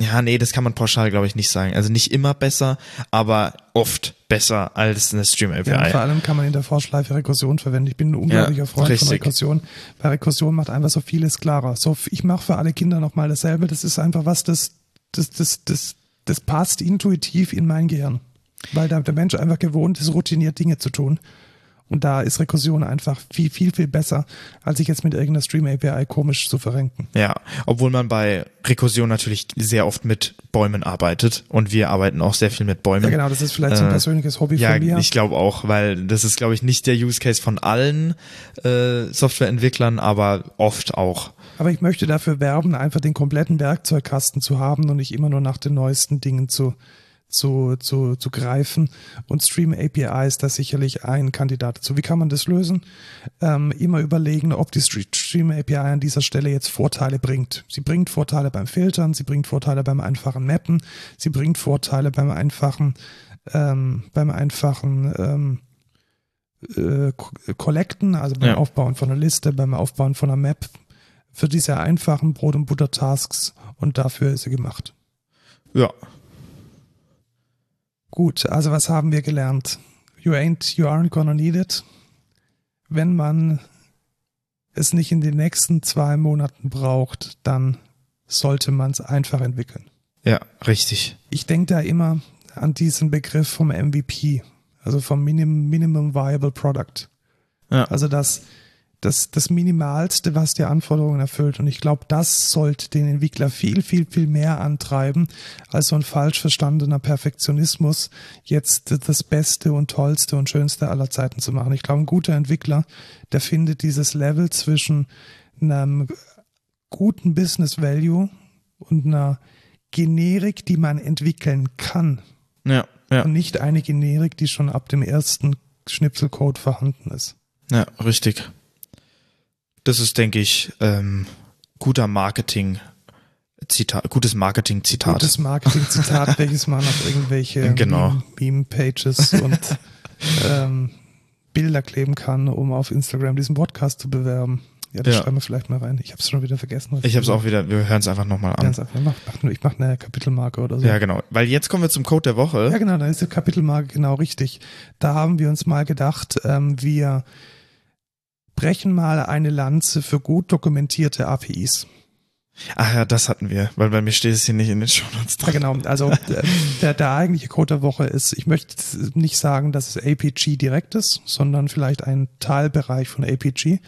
ja, nee, das kann man pauschal, glaube ich, nicht sagen. Also nicht immer besser, aber oft besser als eine Stream API. Ja, vor allem kann man in der Vorschleife Rekursion verwenden. Ich bin ein unglaublicher Ja, Freund richtig. von Rekursion, weil Rekursion macht einfach so vieles klarer. So, ich mache für alle Kinder nochmal dasselbe. Das ist einfach was, das, das, das, das, das passt intuitiv in mein Gehirn. Weil der Mensch einfach gewohnt ist, routiniert Dinge zu tun. Und da ist Rekursion einfach viel, viel, viel besser, als sich jetzt mit irgendeiner Stream API komisch zu verrenken. Ja, obwohl man bei Rekursion natürlich sehr oft mit Bäumen arbeitet und wir arbeiten auch sehr viel mit Bäumen. Ja, genau, das ist vielleicht so ein Äh, persönliches Hobby Ja, von mir. ich glaube auch, weil das ist, glaube ich, nicht der Use Case von allen äh, Softwareentwicklern, aber oft auch. Aber ich möchte dafür werben, einfach den kompletten Werkzeugkasten zu haben und nicht immer nur nach den neuesten Dingen zu, zu, zu, zu greifen. Und Stream API ist da sicherlich ein Kandidat dazu. Wie kann man das lösen? Ähm, immer überlegen, ob die Stre- Stream API an dieser Stelle jetzt Vorteile bringt. Sie bringt Vorteile beim Filtern, sie bringt Vorteile beim einfachen Mappen, sie bringt Vorteile beim einfachen, ähm, beim einfachen ähm, äh, Co- Collecten, also beim Ja. Aufbauen von einer Liste, beim Aufbauen von einer Map, für diese einfachen Brot- und Butter-Tasks und dafür ist sie gemacht. Ja, Gut, also was haben wir gelernt? You ain't, you aren't gonna need it. Wenn man es nicht in den nächsten zwei Monaten braucht, dann sollte man es einfach entwickeln. ja, richtig. Ich denke da immer an diesen Begriff vom MVP, also vom Minim Minimum Viable Product. Ja. Also das, das, das Minimalste, was die Anforderungen erfüllt. Und ich glaube, das sollte den Entwickler viel, viel, viel mehr antreiben, als so ein falsch verstandener Perfektionismus, jetzt das Beste und Tollste und Schönste aller Zeiten zu machen. Ich glaube, ein guter Entwickler, der findet dieses Level zwischen einem guten Business Value und einer Generik, die man entwickeln kann. Ja, ja, Und nicht eine Generik, die schon ab dem ersten Schnipselcode vorhanden ist. ja, richtig. Das ist, denke ich, ähm, guter Marketing. Zitat, gutes Marketing-Zitat. Gutes Marketing-Zitat, welches man auf irgendwelche Genau. Meme- Meme-Pages und ähm, Bilder kleben kann, um auf Instagram diesen Podcast zu bewerben. Ja, das Ja. schreiben wir vielleicht mal rein. Ich habe es schon wieder vergessen. Ich habe es auch wieder, wir hören es einfach nochmal an. Einfach. Ich mach, mach, mache eine Kapitelmarke oder so. Ja, genau. Weil jetzt kommen wir zum Code der Woche. Ja, genau, da ist die Kapitelmarke genau richtig. Da haben wir uns mal gedacht, ähm, wir brechen mal eine Lanze für gut dokumentierte APIs. Ach ja, das hatten wir, weil bei mir steht es hier nicht in den Show Notes Ja, genau. Also äh, der, der eigentliche Code der Woche ist, ich möchte nicht sagen, dass es APG direkt ist, sondern vielleicht ein Teilbereich von APG.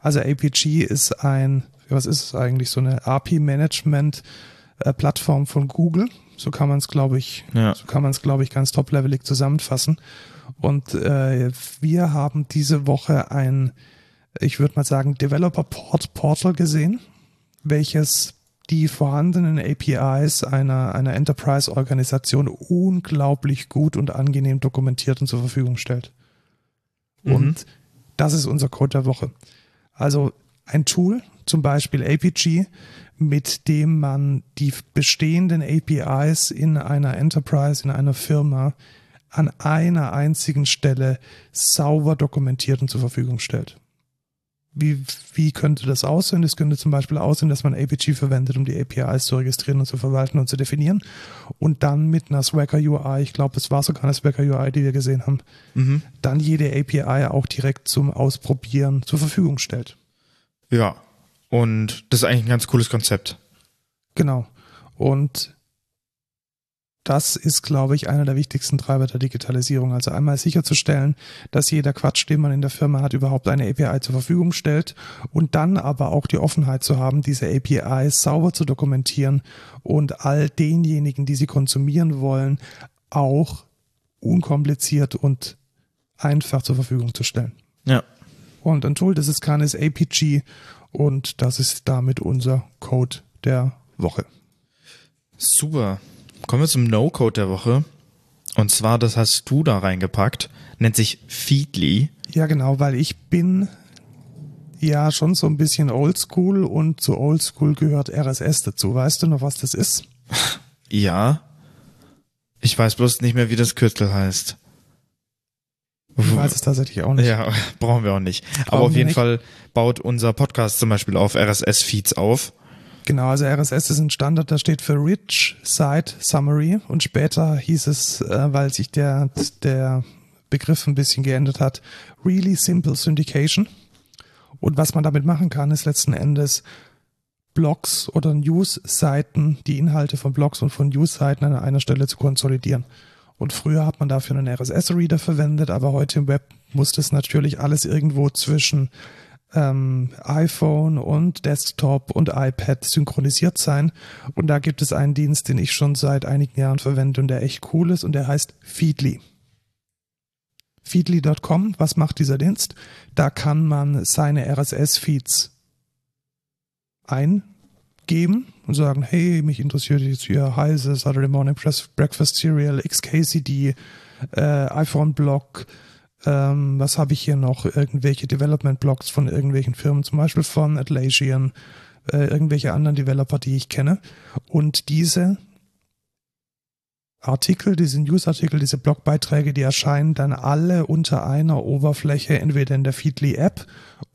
Also APG ist ein, was ist es eigentlich, so eine API-Management-Plattform von Google. So kann man es, glaube ich, Ja. so kann man es, glaube ich, ganz top-levelig zusammenfassen. Und äh, wir haben diese Woche ein, ich würde mal sagen, Developer Port Portal gesehen, welches die vorhandenen APIs einer, einer Enterprise-Organisation unglaublich gut und angenehm dokumentiert und zur Verfügung stellt. Mhm. Und das ist unser Code der Woche. Also ein Tool, zum Beispiel APG, mit dem man die bestehenden APIs in einer Enterprise, in einer Firma an einer einzigen Stelle sauber dokumentiert und zur Verfügung stellt. Wie, wie könnte das aussehen? Das könnte zum Beispiel aussehen, dass man APG verwendet, um die APIs zu registrieren und zu verwalten und zu definieren. Und dann mit einer Swagger UI, ich glaube, es war sogar eine Swagger UI, die wir gesehen haben, Mhm. dann jede API auch direkt zum Ausprobieren zur Verfügung stellt. Ja. Und das ist eigentlich ein ganz cooles Konzept. Genau. Und das ist, glaube ich, einer der wichtigsten Treiber der Digitalisierung. Also einmal sicherzustellen, dass jeder Quatsch, den man in der Firma hat, überhaupt eine API zur Verfügung stellt und dann aber auch die Offenheit zu haben, diese APIs sauber zu dokumentieren und all denjenigen, die sie konsumieren wollen, auch unkompliziert und einfach zur Verfügung zu stellen. Ja. Und ein Tool, das es kann, ist APG und das ist damit unser Code der Woche. Super. Kommen wir zum No-Code der Woche. Und zwar, das hast du da reingepackt, nennt sich Feedly. Ja, genau, weil ich bin ja schon so ein bisschen oldschool und zu oldschool gehört RSS dazu. Weißt du noch, was das ist? Ja. Ich weiß bloß nicht mehr, wie das Kürzel heißt. Ich weiß es tatsächlich auch nicht. Ja, brauchen wir auch nicht. Aber Brauchen auf wir jeden nicht. Fall baut unser Podcast zum Beispiel auf RSS-Feeds auf. Genau, also RSS ist ein Standard, da steht für Rich Site Summary und später hieß es, äh, weil sich der, der Begriff ein bisschen geändert hat, Really Simple Syndication. Und was man damit machen kann, ist letzten Endes Blogs oder News-Seiten, die Inhalte von Blogs und von News-Seiten an einer Stelle zu konsolidieren. Und früher hat man dafür einen RSS-Reader verwendet, aber heute im Web muss das natürlich alles irgendwo zwischen ähm, iPhone und Desktop und iPad synchronisiert sein. Und da gibt es einen Dienst, den ich schon seit einigen Jahren verwende und der echt cool ist und der heißt Feedly. Feedly.com, was macht dieser Dienst? Da kann man seine RSS-Feeds eingeben und sagen, hey, mich interessiert jetzt hier Heise, Saturday Morning Breakfast Cereal, XKCD, äh, iPhone-Blog, ähm, was habe ich hier noch? Irgendwelche Development-Blogs von irgendwelchen Firmen, zum Beispiel von Atlassian, äh, irgendwelche anderen Developer, die ich kenne. Und diese Artikel, diese Newsartikel, diese Blogbeiträge, die erscheinen dann alle unter einer Oberfläche, entweder in der Feedly App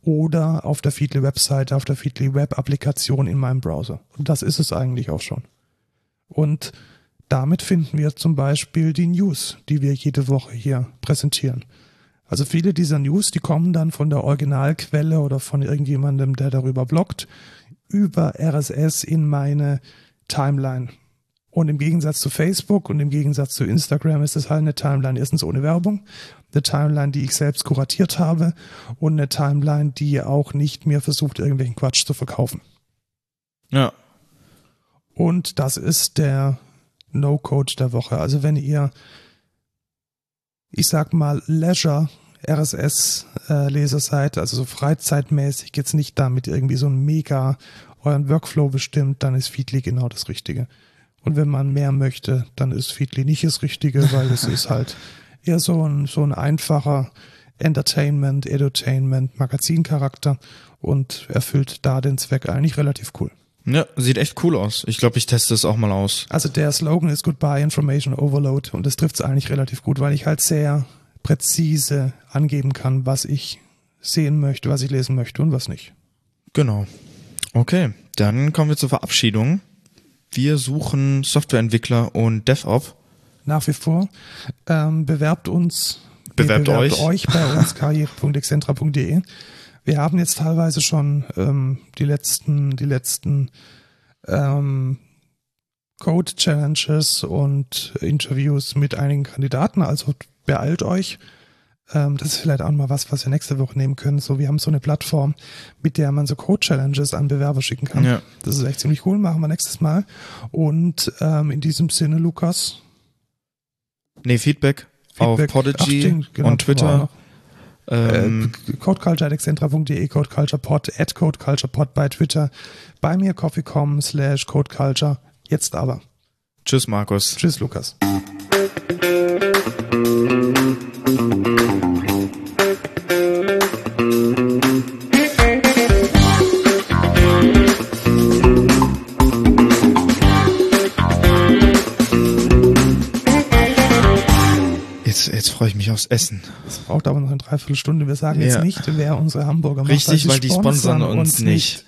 oder auf der Feedly Webseite, auf der Feedly Web Applikation in meinem Browser. Und das ist es eigentlich auch schon. Und damit finden wir zum Beispiel die News, die wir jede Woche hier präsentieren. Also viele dieser News, die kommen dann von der Originalquelle oder von irgendjemandem, der darüber bloggt, über RSS in meine Timeline. Und im Gegensatz zu Facebook und im Gegensatz zu Instagram ist es halt eine Timeline erstens ohne Werbung, eine Timeline, die ich selbst kuratiert habe und eine Timeline, die auch nicht mir versucht, irgendwelchen Quatsch zu verkaufen. Ja. Und das ist der No-Code der Woche. Also wenn ihr ich sag mal, Leisure RSS-Leser äh, seid, also so freizeitmäßig, jetzt nicht damit irgendwie so ein mega euren Workflow bestimmt, dann ist Feedly genau das Richtige. Und wenn man mehr möchte, dann ist Feedly nicht das Richtige, weil es ist halt eher so ein, so ein einfacher Entertainment, Edutainment, Magazincharakter und erfüllt da den Zweck eigentlich relativ cool. Ja, sieht echt cool aus. Ich glaube, ich teste es auch mal aus. Also der Slogan ist Goodbye Information Overload und das trifft es eigentlich relativ gut, weil ich halt sehr präzise angeben kann, was ich sehen möchte, was ich lesen möchte und was nicht. Genau. Okay, dann kommen wir zur Verabschiedung. Wir suchen Softwareentwickler und DevOps. Nach wie vor. Ähm, bewerbt uns. Bewerbt, bewerbt euch. euch bei uns karriere.excentra.de. Wir haben jetzt teilweise schon ähm, die letzten, die letzten ähm, Code Challenges und Interviews mit einigen Kandidaten. Also beeilt euch. Ähm, das ist vielleicht auch mal was, was wir nächste Woche nehmen können. So, wir haben so eine Plattform, mit der man so Code Challenges an Bewerber schicken kann. Ja. Das ist echt ziemlich cool. Machen wir nächstes Mal. Und ähm, in diesem Sinne, Lukas. Nee, Feedback, Feedback. auf Podigy Ach, genau, und Twitter. Ähm, äh, codeculture.excentra.de, codeculturepod, at codeculturepod bei Twitter, bei mir coffeecom slash codeculture. Jetzt aber. Tschüss, Markus. Tschüss, Lukas. Freue ich mich aufs Essen. Es braucht aber noch eine Dreiviertelstunde. Wir sagen ja. jetzt nicht, wer unsere Hamburger macht. Richtig, weil die sponsern uns nicht.